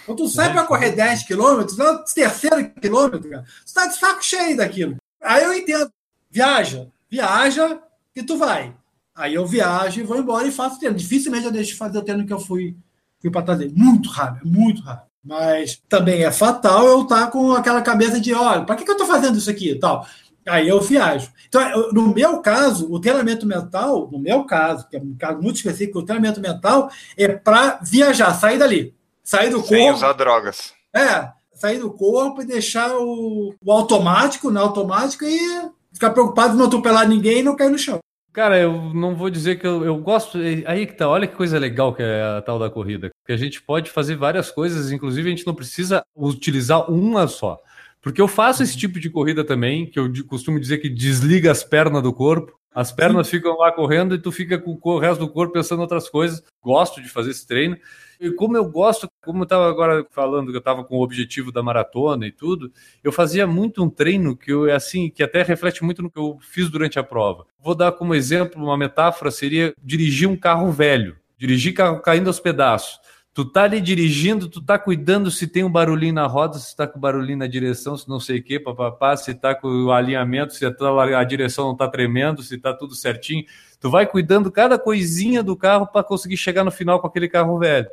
Quando tu sai para correr 10 quilômetros, no terceiro quilômetro, cara, tu está de saco cheio daquilo. Aí eu entendo. Viaja, viaja, e tu vai. Aí eu viajo e vou embora e faço treino. Dificilmente eu deixo de fazer o treino que eu fui, fui para trazer. Muito raro, muito raro. Mas também é fatal eu estar tá com aquela cabeça de, olha, para que, que eu estou fazendo isso aqui tal? Aí eu viajo. Então, no meu caso, o treinamento mental, no meu caso, que é um caso muito específico, o treinamento mental é para viajar, sair dali. Sair do Sem corpo. usar drogas. É, sair do corpo e deixar o, o automático na automática e ficar preocupado de não atropelar ninguém e não cair no chão. Cara, eu não vou dizer que eu, eu gosto. Aí que tá, olha que coisa legal que é a tal da corrida. Que a gente pode fazer várias coisas, inclusive a gente não precisa utilizar uma só. Porque eu faço esse tipo de corrida também, que eu costumo dizer que desliga as pernas do corpo. As pernas ficam lá correndo e tu fica com o resto do corpo pensando em outras coisas. Gosto de fazer esse treino. E como eu gosto, como eu estava agora falando que eu estava com o objetivo da maratona e tudo, eu fazia muito um treino que eu assim, que até reflete muito no que eu fiz durante a prova. Vou dar como exemplo uma metáfora seria dirigir um carro velho, dirigir carro caindo aos pedaços. Tu tá ali dirigindo, tu tá cuidando se tem um barulhinho na roda, se tá com barulhinho na direção, se não sei o que, papapá, se tá com o alinhamento, se a direção não tá tremendo, se tá tudo certinho. Tu vai cuidando cada coisinha do carro para conseguir chegar no final com aquele carro velho.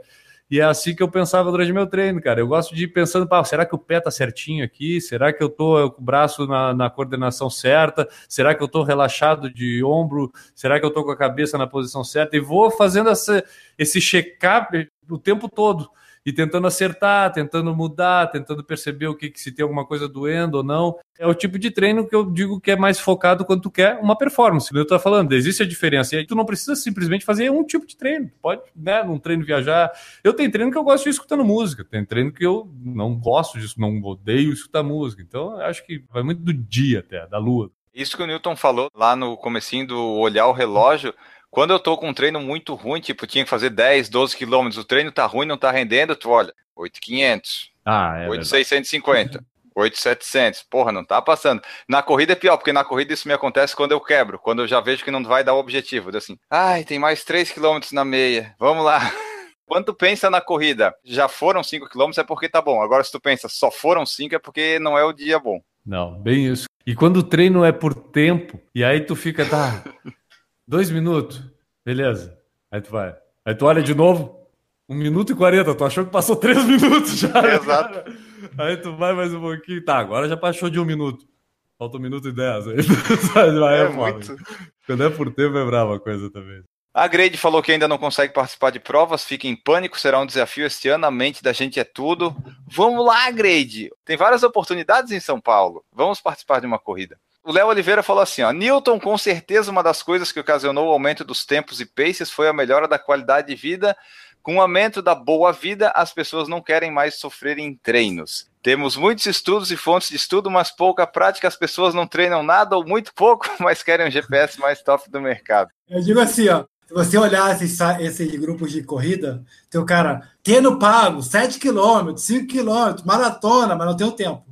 E é assim que eu pensava durante meu treino, cara. Eu gosto de ir pensando, pá, será que o pé tá certinho aqui? Será que eu tô com o braço na, na coordenação certa? Será que eu tô relaxado de ombro? Será que eu tô com a cabeça na posição certa? E vou fazendo essa, esse check-up o tempo todo e tentando acertar, tentando mudar, tentando perceber o que, que se tem alguma coisa doendo ou não. É o tipo de treino que eu digo que é mais focado quando tu quer uma performance. Eu estou falando, existe a diferença. E aí tu não precisa simplesmente fazer um tipo de treino. Pode, né, num treino viajar. Eu tenho treino que eu gosto de escutando música, tem treino que eu não gosto disso, não odeio escutar música. Então, acho que vai muito do dia até, da lua. Isso que o Newton falou lá no comecinho do olhar o relógio, quando eu tô com um treino muito ruim, tipo, tinha que fazer 10, 12 quilômetros, o treino tá ruim, não tá rendendo, tu olha, 8,500, ah, é 8,650, 8,700, porra, não tá passando. Na corrida é pior, porque na corrida isso me acontece quando eu quebro, quando eu já vejo que não vai dar o objetivo. Assim, ai, tem mais 3 quilômetros na meia, vamos lá. Quando tu pensa na corrida, já foram 5 quilômetros, é porque tá bom. Agora, se tu pensa, só foram 5, é porque não é o dia bom. Não, bem isso. E quando o treino é por tempo, e aí tu fica, tá, Dois minutos. Beleza. Aí tu vai. Aí tu olha de novo. Um minuto e quarenta. Tu achou que passou três minutos já. É, exato. Aí tu vai mais um pouquinho. Tá, agora já passou de um minuto. Falta um minuto e dez. Aí, vai, é, é muito. Quando é por tempo é brava a coisa também. A Grade falou que ainda não consegue participar de provas, fica em pânico, será um desafio este ano, a mente da gente é tudo. Vamos lá, Grade! Tem várias oportunidades em São Paulo. Vamos participar de uma corrida. O Léo Oliveira falou assim: ó, Newton, com certeza, uma das coisas que ocasionou o aumento dos tempos e paces foi a melhora da qualidade de vida. Com o aumento da boa vida, as pessoas não querem mais sofrer em treinos. Temos muitos estudos e fontes de estudo, mas pouca prática. As pessoas não treinam nada ou muito pouco, mas querem um GPS mais top do mercado. Eu digo assim, ó. Se você olhar esses, grupos de corrida, tem o cara tendo pago 7 km, 5 km, maratona, mas não tem o tempo.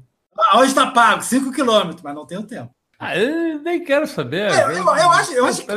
Hoje está pago 5 km, mas não tem o tempo. Ah, eu nem quero saber. É, eu, eu, eu, acho, eu acho que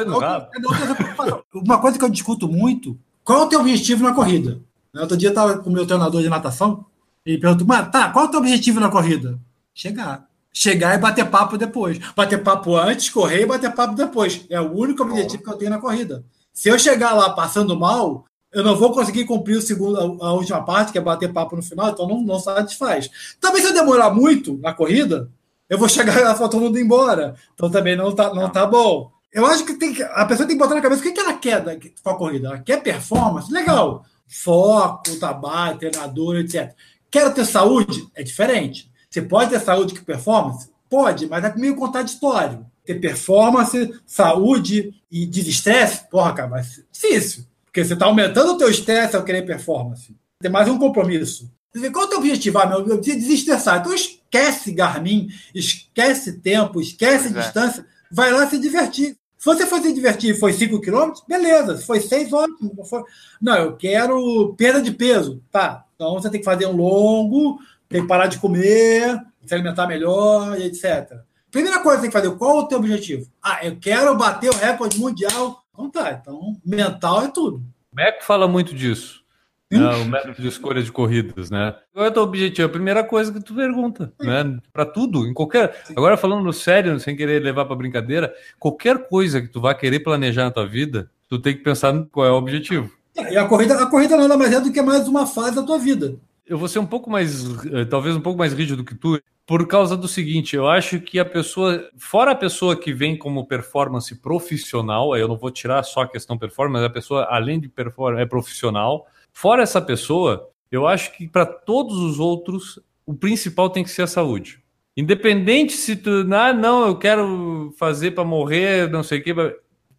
uma coisa que eu discuto muito, qual é o teu objetivo na corrida? Outro dia eu estava com o meu treinador de natação e perguntou, mas tá, qual é o teu objetivo na corrida? Chegar. Chegar e bater papo depois. Bater papo antes, correr e bater papo depois. É o único objetivo que eu tenho na corrida. Se eu chegar lá passando mal, eu não vou conseguir cumprir o segundo, a, a última parte, que é bater papo no final, então não, não satisfaz. Também se eu demorar muito na corrida, eu vou chegar lá e todo mundo embora. Então também não tá, não tá bom. Eu acho que, tem a pessoa tem que botar na cabeça o que, que ela quer da, com a corrida. Ela quer performance? Legal. Foco, trabalho, treinador, etc. Quero ter saúde? É diferente. Você pode ter saúde que performance? Pode, mas é meio contraditório. Ter performance, saúde e desestresse, porra, cara, mas difícil. Porque você está aumentando o teu estresse ao querer performance. Tem mais um compromisso. Qual é o teu objetivo? Ah, meu objetivo é desestressar. Então esquece Garmin, esquece tempo, esquece pois é. distância, é. vai lá se divertir. Se você for se divertir e foi 5 km, beleza. Se foi 6, ótimo. Não, foi... não, eu quero perda de peso. Tá. Então você tem que fazer um longo, tem que parar de comer, se alimentar melhor, etc. Primeira coisa que tem que fazer, qual o teu objetivo? Ah, eu quero bater o recorde mundial. Então tá, então mental é tudo. O Meco fala muito disso. Né, o método de escolha de corridas, né? Qual é o teu objetivo? A primeira coisa que tu pergunta, né? Para tudo, em qualquer. Agora falando sério, sem querer levar para brincadeira, qualquer coisa que tu vá querer planejar na tua vida, tu tem que pensar qual é o objetivo. É, e a corrida, a corrida nada mais é do que mais uma fase da tua vida. Eu vou ser um pouco mais, eh, talvez um pouco mais rígido que tu, por causa do seguinte, eu acho que a pessoa, fora a pessoa que vem como performance profissional, eu não vou tirar só a questão performance, a pessoa além de performance é profissional, Fora essa pessoa, eu acho que para todos os outros, o principal tem que ser a saúde. Independente se tu, ah, não, eu quero fazer para morrer, não sei o quê,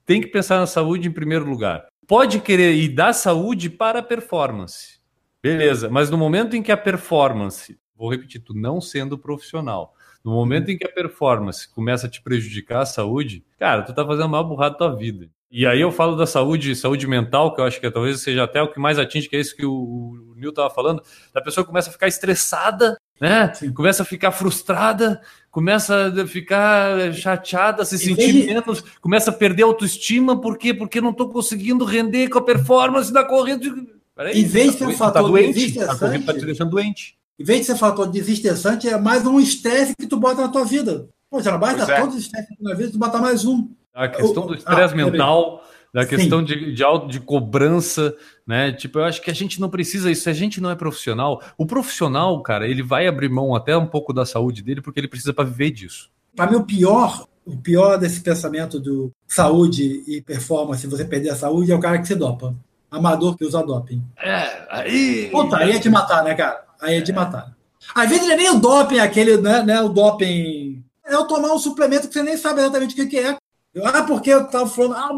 tem que pensar na saúde em primeiro lugar. Pode querer ir da saúde para a performance. Beleza, mas no momento em que a performance vou repetir, tu não sendo profissional. No momento em que a performance começa a te prejudicar a saúde, cara, tu tá fazendo a maior burrada da tua vida. E aí eu falo da saúde, saúde mental, que eu acho que talvez seja até o que mais atinge, que é isso que o, o Nil estava falando, da pessoa que começa a ficar estressada, né? Sim. Começa a ficar frustrada, começa a ficar chateada, se sentir menos, começa a perder a autoestima, por quê? Porque não estou conseguindo render com a performance da corrida. Peraí, em vez de ser um tá fator doente, desestressante, tá te deixando doente. Em vez de ser um fator desestressante, é mais um estresse que tu bota na tua vida. Pô, já não basta é. todos os estresses na vida, tu bota mais um. A questão do estresse ah, mental, da questão de, de, auto, de cobrança, né? Tipo, eu acho que a gente não precisa isso. Se a gente não é profissional, o profissional, cara, ele vai abrir mão até um pouco da saúde dele porque ele precisa para viver disso. Para mim, o pior, o pior desse pensamento do saúde e performance, você perder a saúde, é o cara que se dopa. Amador que usa doping. É, aí. Puta, aí é de matar, né, cara? Aí é de matar. Às vezes não é nem o doping, aquele, né, né? O doping. É eu tomar um suplemento que você nem sabe exatamente o que é. Ah, porque eu estava falando, ah,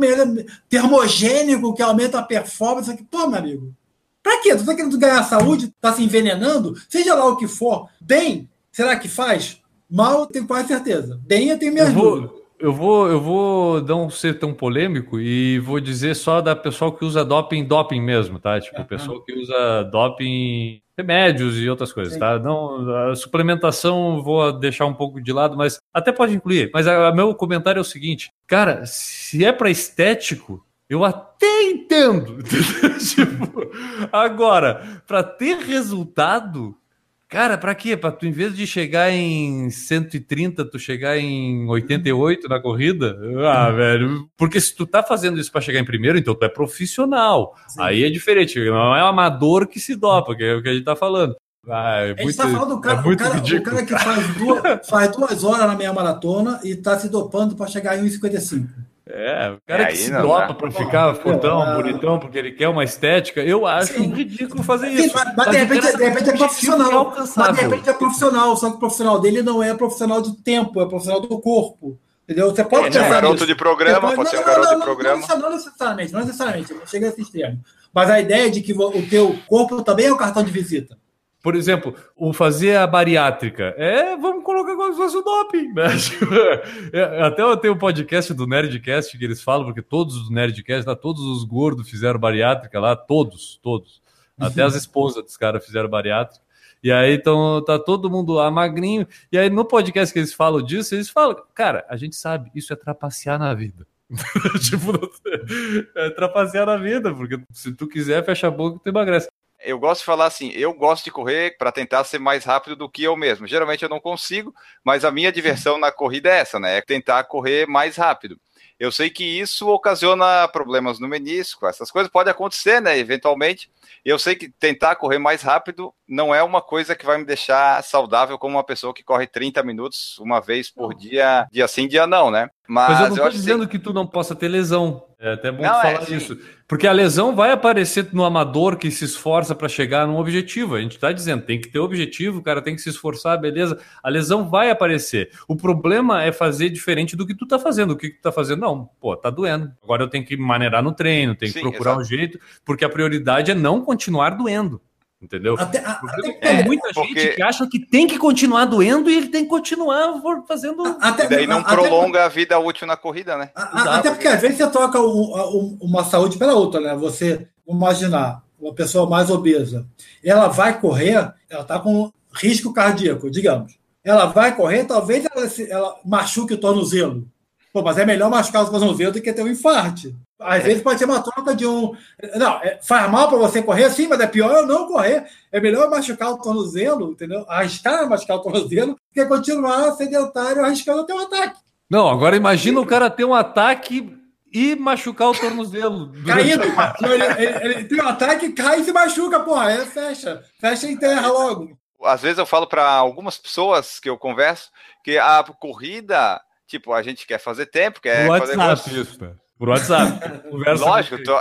termogênico que aumenta a performance. Pô, meu amigo, para quê? Tu tá querendo ganhar saúde? Tá se envenenando? Seja lá o que for. Bem, será que faz? Mal, eu tenho quase certeza. Bem, eu tenho minhas eu vou, eu vou, eu vou não ser tão polêmico e vou dizer só da pessoa que usa doping, doping mesmo, tá? Tipo, pessoa que usa doping remédios e outras coisas, Sim. tá? Não, a suplementação vou deixar um pouco de lado, mas até pode incluir. Mas o meu comentário é o seguinte, cara, se é para estético, eu até entendo. tipo, agora, para ter resultado, Cara, pra quê? Pra tu, em vez de chegar em 130, tu chegar em 88 na corrida? Ah, velho. Porque se tu tá fazendo isso para chegar em primeiro, então tu é profissional. Sim. Aí é diferente. Não é o amador que se dopa, que é o que a gente tá falando. Ah, é a gente tá falando do cara, é o, cara o cara que faz duas, faz duas horas na meia maratona e tá se dopando para chegar em 1,55. É, o cara é, que se dopa para ficar fortão, é, bonitão, porque ele quer uma estética, eu acho Sim. ridículo fazer isso. Mas, mas, de repente, de repente é profissional. Mas de repente é profissional, só que o profissional dele não é profissional de tempo, é profissional do corpo. Entendeu? Você pode é, um garoto de programa, pode, pode ser um garoto não, não, de programa. Não, não, necessariamente, não necessariamente, não chega a esse extremo. Mas a ideia de que o teu corpo também é o cartão de visita. Por exemplo, o fazer a bariátrica. É, vamos colocar como se fosse o doping. Né? É, até eu tenho um podcast do Nerdcast que eles falam, porque todos os Nerdcast, lá, todos os gordos fizeram bariátrica lá, todos, todos. Até as esposas dos caras fizeram bariátrica. E aí então, tá todo mundo lá magrinho. E aí no podcast que eles falam disso, eles falam, cara, a gente sabe, isso é trapacear na vida. tipo, é trapacear na vida, porque se tu quiser, fecha a boca e tu emagrece eu gosto de falar assim, eu gosto de correr para tentar ser mais rápido do que eu mesmo. Geralmente eu não consigo, mas a minha diversão na corrida é essa, né? É tentar correr mais rápido. Eu sei que isso ocasiona problemas no menisco, essas coisas podem acontecer, né, eventualmente. Eu sei que tentar correr mais rápido não é uma coisa que vai me deixar saudável como uma pessoa que corre 30 minutos uma vez por dia, dia sim, dia não, né? Mas, Mas eu não estou dizendo que... que tu não possa ter lesão. É até bom não, falar é, isso. Porque a lesão vai aparecer no amador que se esforça para chegar num objetivo. A gente está dizendo, tem que ter objetivo, o cara tem que se esforçar, beleza. A lesão vai aparecer. O problema é fazer diferente do que tu está fazendo. O que tu está fazendo? Não, pô, tá doendo. Agora eu tenho que maneirar no treino, tenho que Sim, procurar exato. um jeito, porque a prioridade é não continuar doendo. Entendeu? Até, até tem é, muita porque... gente que acha que tem que continuar doendo e ele tem que continuar fazendo. Até, e daí não até, prolonga a vida útil na corrida, né? Até porque às vezes você troca uma saúde pela outra, né? Você, imaginar, uma pessoa mais obesa, ela vai correr, ela está com risco cardíaco, digamos. Ela vai correr, talvez ela, ela machuque o tornozelo. Pô, mas é melhor machucar o tornozelo do que ter um infarte. Às vezes pode ser uma troca de um. Não, é, faz mal para você correr, sim, mas é pior eu não correr. É melhor machucar o tornozelo, entendeu? Arriscar machucar o tornozelo, do que continuar sedentário arriscando ter um ataque. Não, agora imagina o cara ter um ataque e machucar o tornozelo. Caído. ele, ele, ele, tem um ataque, cai e se machuca, porra. Aí fecha. Fecha em terra logo. Às vezes eu falo para algumas pessoas que eu converso que a corrida, tipo, a gente quer fazer tempo, quer no fazer. WhatsApp, isso, por WhatsApp. Conversa Lógico, tu,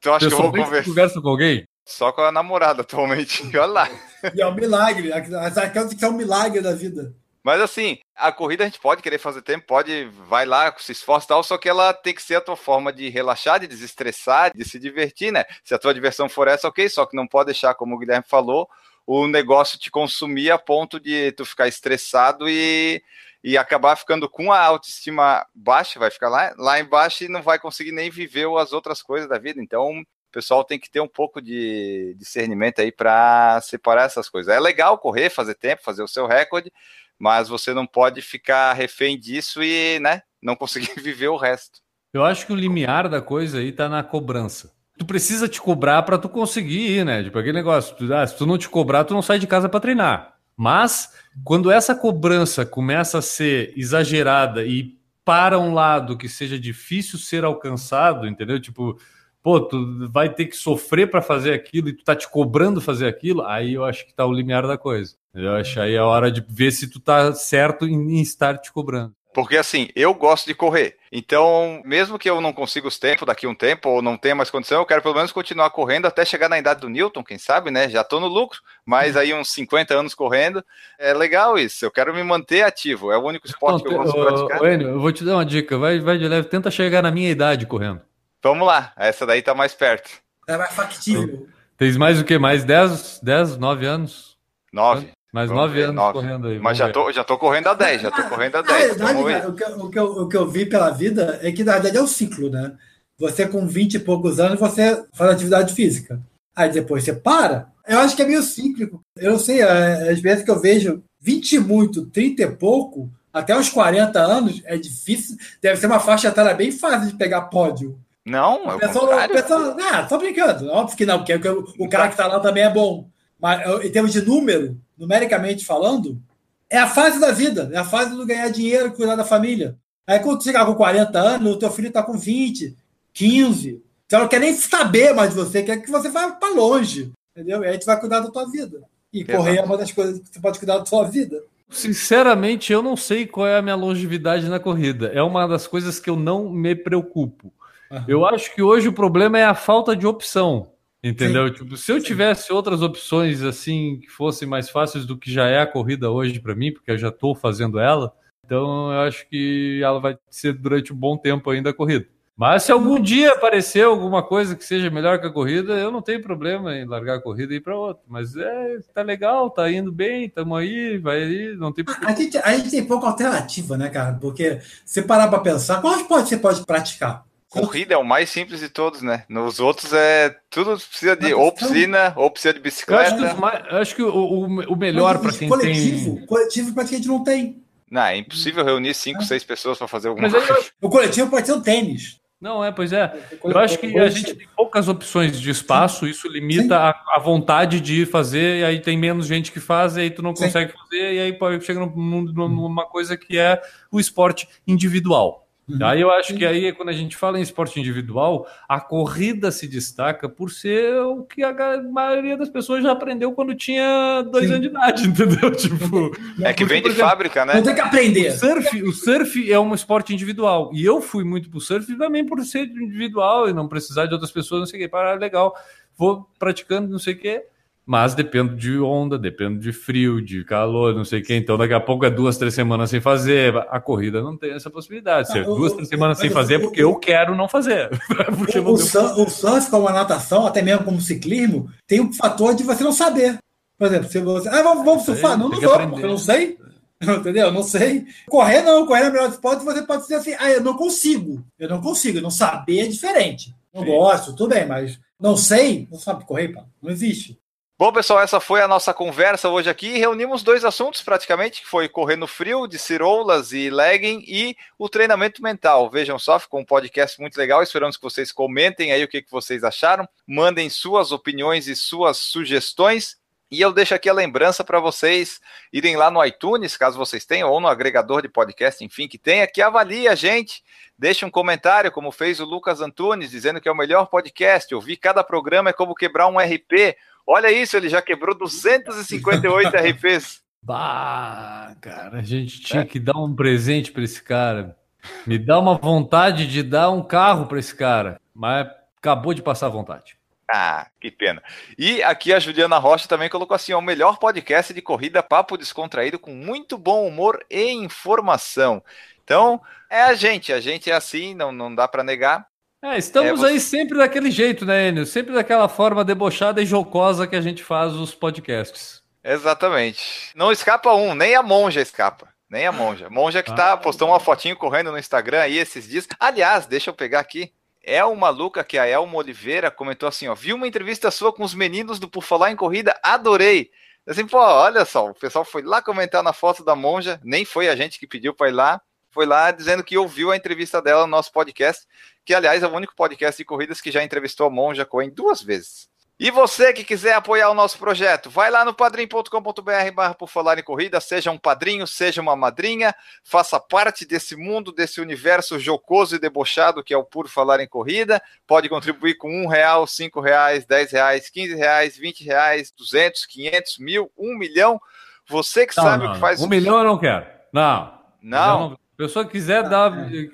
tu acha que eu vou conversar? conversa com alguém? Só com a namorada atualmente. Olha lá. E é um milagre. Aquelas que é um milagre da vida. Mas assim, a corrida a gente pode querer fazer tempo, pode, vai lá, se esforça e tal, só que ela tem que ser a tua forma de relaxar, de desestressar, de se divertir, né? Se a tua diversão for essa, ok, só que não pode deixar, como o Guilherme falou, o negócio te consumir a ponto de tu ficar estressado e, e acabar ficando com a autoestima baixa, vai ficar lá, lá embaixo e não vai conseguir nem viver as outras coisas da vida. Então, o pessoal tem que ter um pouco de discernimento aí para separar essas coisas. É legal correr, fazer tempo, fazer o seu recorde, mas você não pode ficar refém disso e, né, não conseguir viver o resto. Eu acho que o limiar da coisa aí tá na cobrança tu precisa te cobrar para tu conseguir ir, né? Tipo aquele negócio, tu, ah, se tu não te cobrar, tu não sai de casa para treinar. Mas quando essa cobrança começa a ser exagerada e para um lado que seja difícil ser alcançado, entendeu? Tipo, pô, tu vai ter que sofrer para fazer aquilo e tu tá te cobrando fazer aquilo, aí eu acho que tá o limiar da coisa. Eu acho aí a hora de ver se tu tá certo em estar te cobrando. Porque assim, eu gosto de correr. Então, mesmo que eu não consiga os tempos daqui a um tempo, ou não tenha mais condição, eu quero pelo menos continuar correndo até chegar na idade do Newton, quem sabe, né? Já tô no lucro, mas aí uns 50 anos correndo. É legal isso. Eu quero me manter ativo. É o único esporte não, que eu gosto de praticar. Enio, eu vou te dar uma dica. Vai, vai de leve, tenta chegar na minha idade correndo. Vamos lá. Essa daí tá mais perto. É mais factível. Tens mais o que? Mais 10, 10 9 anos? 9. Mais nove anos nove. correndo aí. Mas já tô, já tô correndo a 10, já tô correndo a 10. Na verdade, o, que, o, que eu, o que eu vi pela vida é que, na verdade, é o ciclo, né? Você, com 20 e poucos anos, você faz atividade física. Aí depois você para. Eu acho que é meio cíclico. Eu não sei, às vezes que eu vejo 20 e muito, 30 e pouco, até os 40 anos, é difícil. Deve ser uma faixa etária bem fácil de pegar pódio. Não, é o pessoal, pessoal, ah, tô brincando. Óbvio que não, porque o, o cara que tá lá também é bom. Mas em termos de número, numericamente falando, é a fase da vida, é a fase do ganhar dinheiro, cuidar da família. Aí quando você chegar com 40 anos, o teu filho está com 20, 15, você não quer nem saber mais de você, quer que você vá para longe, entendeu? E aí a gente vai cuidar da tua vida. E correr é uma das coisas que você pode cuidar da tua vida. Sinceramente, eu não sei qual é a minha longevidade na corrida. É uma das coisas que eu não me preocupo. Uhum. Eu acho que hoje o problema é a falta de opção. Entendeu? Sim. Tipo, se eu tivesse outras opções assim que fossem mais fáceis do que já é a corrida hoje para mim, porque eu já estou fazendo ela, então eu acho que ela vai ser durante um bom tempo ainda a corrida. Mas se algum dia aparecer alguma coisa que seja melhor que a corrida, eu não tenho problema em largar a corrida e ir para outra. Mas é, tá legal, tá indo bem, estamos aí, vai aí, não tem a, a, gente, a gente tem pouca alternativa, né, cara? Porque se parar para pensar, qual esporte você pode praticar? Corrida é o mais simples de todos, né? Nos outros é tudo precisa de ou piscina, ou precisa de bicicleta. Eu acho que, mais, eu acho que o, o, o melhor para quem coletivo, tem. Coletivo praticamente não tem. Não, é impossível reunir cinco, seis pessoas para fazer alguma Mas coisa. o coletivo pode ser o tênis. Não, é, pois é. Eu acho que a gente tem poucas opções de espaço, isso limita a, a, vontade de fazer, e aí tem menos gente que faz, e aí tu não consegue Sim. fazer, e aí chega numa coisa que é o esporte individual. Uhum. Aí eu acho que aí, quando a gente fala em esporte individual, a corrida se destaca por ser o que a maioria das pessoas já aprendeu quando tinha dois Sim. anos de idade, entendeu? Tipo, é que vem de exemplo, fábrica, né? Não tem que aprender. O surf, o surf é um esporte individual. E eu fui muito pro surf também por ser individual e não precisar de outras pessoas, não sei o que. Para, legal. Vou praticando, não sei o que mas depende de onda, depende de frio, de calor, não sei o que. Então, daqui a pouco é duas, três semanas sem fazer. A corrida não tem essa possibilidade. Ser duas, três semanas sem fazer porque eu quero não fazer. o, o, surf, o surf, como a natação, até mesmo como ciclismo, tem um fator de você não saber. Por exemplo, se você. Ah, vamos, vamos surfar. Não, não vou, porque eu não sei. Entendeu? Eu não sei. Correr não, correr é o melhor esporte, você pode dizer assim, ah, eu não consigo. Eu não consigo, não saber é diferente. Não Sim. gosto, tudo bem, mas não sei, não sabe correr, pá. Não existe. Bom, pessoal, essa foi a nossa conversa hoje aqui. Reunimos dois assuntos praticamente, que foi correr no frio, de ciroulas e legging, e o treinamento mental. Vejam só, ficou um podcast muito legal. Esperamos que vocês comentem aí o que, que vocês acharam. Mandem suas opiniões e suas sugestões. E eu deixo aqui a lembrança para vocês irem lá no iTunes, caso vocês tenham, ou no agregador de podcast, enfim, que tenha, que avalie a gente. Deixe um comentário, como fez o Lucas Antunes, dizendo que é o melhor podcast. Ouvir cada programa é como quebrar um RP. Olha isso, ele já quebrou 258 RPs. Bah, cara, a gente tinha é. que dar um presente para esse cara. Me dá uma vontade de dar um carro para esse cara, mas acabou de passar a vontade. Ah, que pena. E aqui a Juliana Rocha também colocou assim: o melhor podcast de corrida, papo descontraído, com muito bom humor e informação. Então, é a gente, a gente é assim, não, não dá para negar. É, estamos É, você- aí sempre daquele jeito, né, Enio? Sempre daquela forma debochada e jocosa que a gente faz os podcasts. Exatamente. Não escapa um, nem a monja escapa. Nem a monja. Monja que tá, postou uma fotinho correndo no Instagram aí esses dias. Aliás, deixa eu pegar aqui. É uma maluca que a Elma Oliveira comentou assim, ó. Vi uma entrevista sua com os meninos do Por Falar em Corrida, adorei. Assim, pô, olha só, o pessoal foi lá comentar na foto da monja, nem foi a gente que pediu pra ir lá. Foi lá dizendo que ouviu a entrevista dela no nosso podcast, que aliás é o único podcast de corridas que já entrevistou a Monja Coen duas vezes. E você que quiser apoiar o nosso projeto, vai lá no padrim.com.br barra por falar em corrida, seja um padrinho, seja uma madrinha, faça parte desse mundo, desse universo jocoso e debochado que é o Por Falar em Corrida, pode contribuir com um real, cinco reais, dez reais, quinze reais, vinte reais, duzentos, quinhentos, mil, um milhão, você que Não, sabe não, o que faz... Um milhão eu não quero. Não. Não? Se a pessoa quiser dar,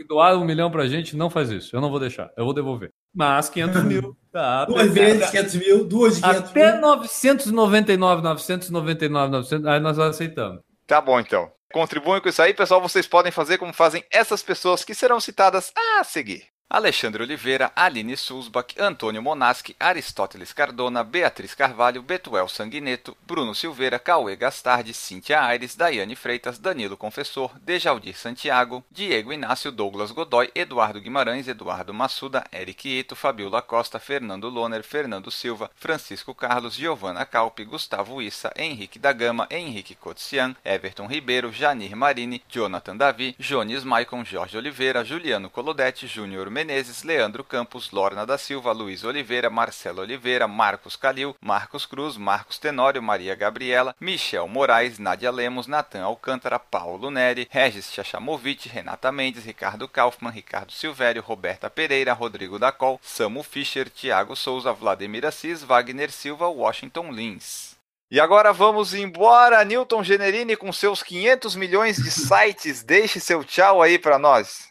doar um milhão pra gente, não faz isso. Eu não vou deixar. Eu vou devolver. Mas 500 mil. Tá, Duas vezes 500 mil, duas de 500 Até mil. 999, 999, 900, aí nós aceitamos. Tá bom, então. Contribuem com isso aí, pessoal. Vocês podem fazer como fazem essas pessoas que serão citadas a seguir. Alexandre Oliveira, Aline Sulzbach, Antônio Monaschi, Aristóteles Cardona, Beatriz Carvalho, Betuel Sanguineto, Bruno Silveira, Cauê Gastardi, Cíntia Aires, Daiane Freitas, Danilo Confessor, Dejaldir Santiago, Diego Inácio, Douglas Godoy, Eduardo Guimarães, Eduardo Massuda, Eric Ito, Fabiola Costa, Fernando Loner, Fernando Silva, Francisco Carlos, Giovana Calpe, Gustavo Issa, Henrique da Gama, Henrique Cotsian, Everton Ribeiro, Janir Marini, Jonathan Davi, Jones Maicon, Jorge Oliveira, Juliano Colodete, Júnior Menezes, Leandro Campos, Lorna da Silva, Luiz Oliveira, Marcelo Oliveira, Marcos Calil, Marcos Cruz, Marcos Tenório, Maria Gabriela, Michel Moraes, Nádia Lemos, Natan Alcântara, Paulo Neri, Regis Chachamovic, Renata Mendes, Ricardo Kaufmann, Ricardo Silvério, Roberta Pereira, Rodrigo Dacol, Samu Fischer, Thiago Souza, Vladimir Assis, Wagner Silva, Washington Lins. E agora vamos embora, Newton Generini, com seus 500 milhões de sites. Deixe seu tchau aí para nós.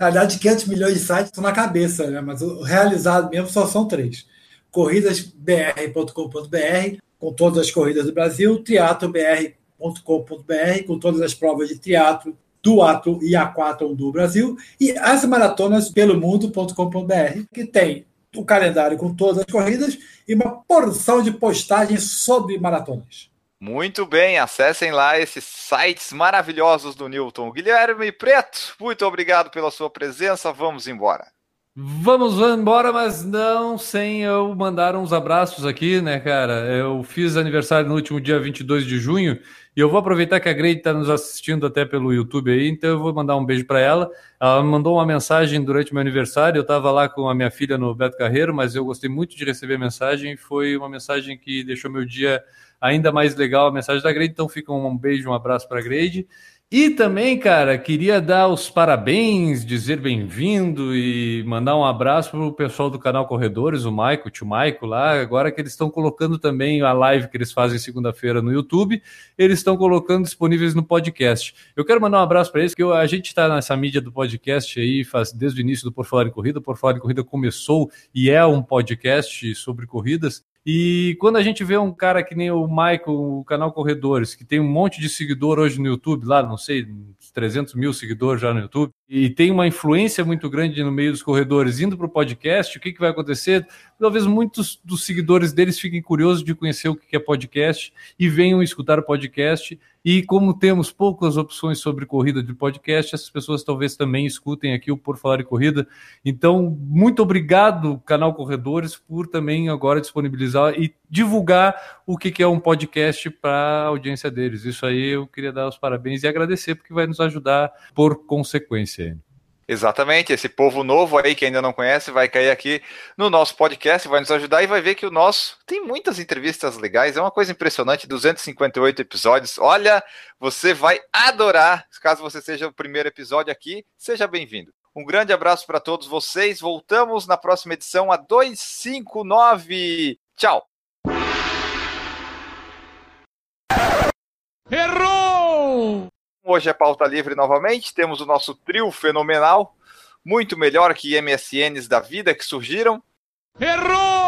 Na verdade, 500 milhões de sites estão na cabeça, né? mas o realizado mesmo só são três. Corridasbr.com.br, com todas as corridas do Brasil, triatlobr.com.br, com todas as provas de triatlo, duatlo e aquathlon do Brasil, e as maratonas pelo mundo.com.br, que tem o calendário com todas as corridas e uma porção de postagens sobre maratonas. Muito bem, acessem lá esses sites maravilhosos do Newton. Guilherme Preto, muito obrigado pela sua presença. Vamos embora. Vamos embora, mas não sem eu mandar uns abraços aqui, né, cara? Eu fiz aniversário no último dia 22 de junho e eu vou aproveitar que a Grade está nos assistindo até pelo YouTube aí, então eu vou mandar um beijo para ela. Ela me mandou uma mensagem durante meu aniversário, eu estava lá com a minha filha no Beto Carreiro, mas eu gostei muito de receber a mensagem, foi uma mensagem que deixou meu dia ainda mais legal, a mensagem da Grade, então fica um beijo, um abraço para a Grade. E também, cara, queria dar os parabéns, dizer bem-vindo e mandar um abraço para o pessoal do canal Corredores, o Maico, o tio Maico lá, agora que eles estão colocando também a live que eles fazem segunda-feira no YouTube, eles estão colocando disponíveis no podcast. Eu quero mandar um abraço para eles, porque a gente está nessa mídia do podcast aí faz, desde o início do Por Falar em Corrida. Por Falar em Corrida começou e é um podcast sobre corridas. E quando a gente vê um cara que nem o Michael, o canal Corredores, que tem um monte de seguidor hoje no YouTube, lá, não sei, 300 mil seguidores já no YouTube, e tem uma influência muito grande no meio dos corredores indo para o podcast, o que, que vai acontecer? Talvez muitos dos seguidores deles fiquem curiosos de conhecer o que é podcast e venham escutar o podcast. E como temos poucas opções sobre corrida de podcast, essas pessoas talvez também escutem aqui o Por Falar em Corrida. Então, muito obrigado, canal Corredores, por também agora disponibilizar e divulgar o que é um podcast para a audiência deles. Isso aí eu queria dar os parabéns e agradecer, porque vai nos ajudar por consequência. Exatamente, esse povo novo aí que ainda não conhece vai cair aqui no nosso podcast, vai nos ajudar e vai ver que o nosso tem muitas entrevistas legais, é uma coisa impressionante, 258 episódios. Olha, você vai adorar. Caso você seja o primeiro episódio aqui, seja bem-vindo. Um grande abraço para todos vocês. Voltamos na próxima edição a 259. Tchau. Errou! Hoje é pauta livre novamente. Temos o nosso trio fenomenal, muito melhor que MSNs da vida que surgiram. Errou!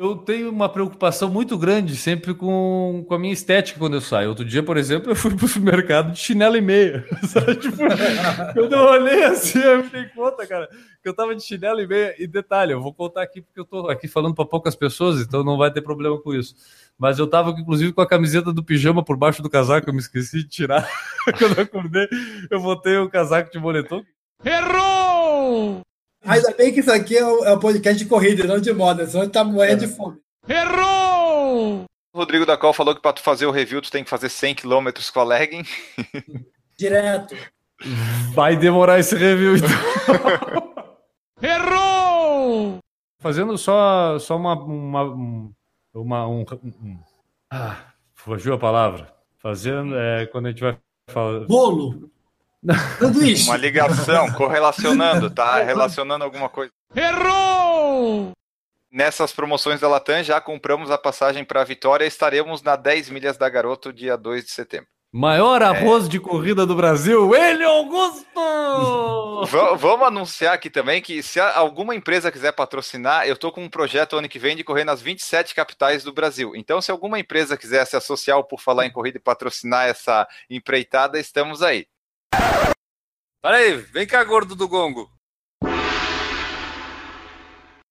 Eu tenho uma preocupação muito grande sempre com, com a minha estética quando eu saio. Outro dia, por exemplo, eu fui pro supermercado de chinelo e meia. Tipo, quando eu olhei assim, eu me dei conta, cara, que eu tava de chinelo e meia. E detalhe, eu vou contar aqui porque eu tô aqui falando para poucas pessoas, então não vai ter problema com isso. Mas eu tava, inclusive, com a camiseta do pijama por baixo do casaco, eu me esqueci de tirar. quando eu acordei, eu botei o casaco de moletom. Errou! Ainda bem que isso aqui é um, é um podcast de corrida, não de moda, senão a gente tá morrendo é. de fome. Errou! O Rodrigo da Col falou que para tu fazer o review tu tem que fazer 100 km com a legging. Direto. Vai demorar esse review então. Errou! Fazendo só, só uma. uma, uma um, um, ah, fugiu a palavra. Fazendo. É, quando a gente vai falar. Bolo! Sanduíche. Uma ligação, correlacionando, tá? Relacionando alguma coisa. Errou! Nessas promoções da Latam já compramos a passagem para Vitória e estaremos na 10 milhas da Garoto dia 2 de setembro. Maior arroz é. de corrida do Brasil, ele Augusto! Vamos anunciar aqui também que se alguma empresa quiser patrocinar, eu estou com um projeto ano que vem de correr nas 27 capitais do Brasil. Então, se alguma empresa quiser se associar por falar em corrida e patrocinar essa empreitada, estamos aí. Para aí, vem cá, gordo do gongo.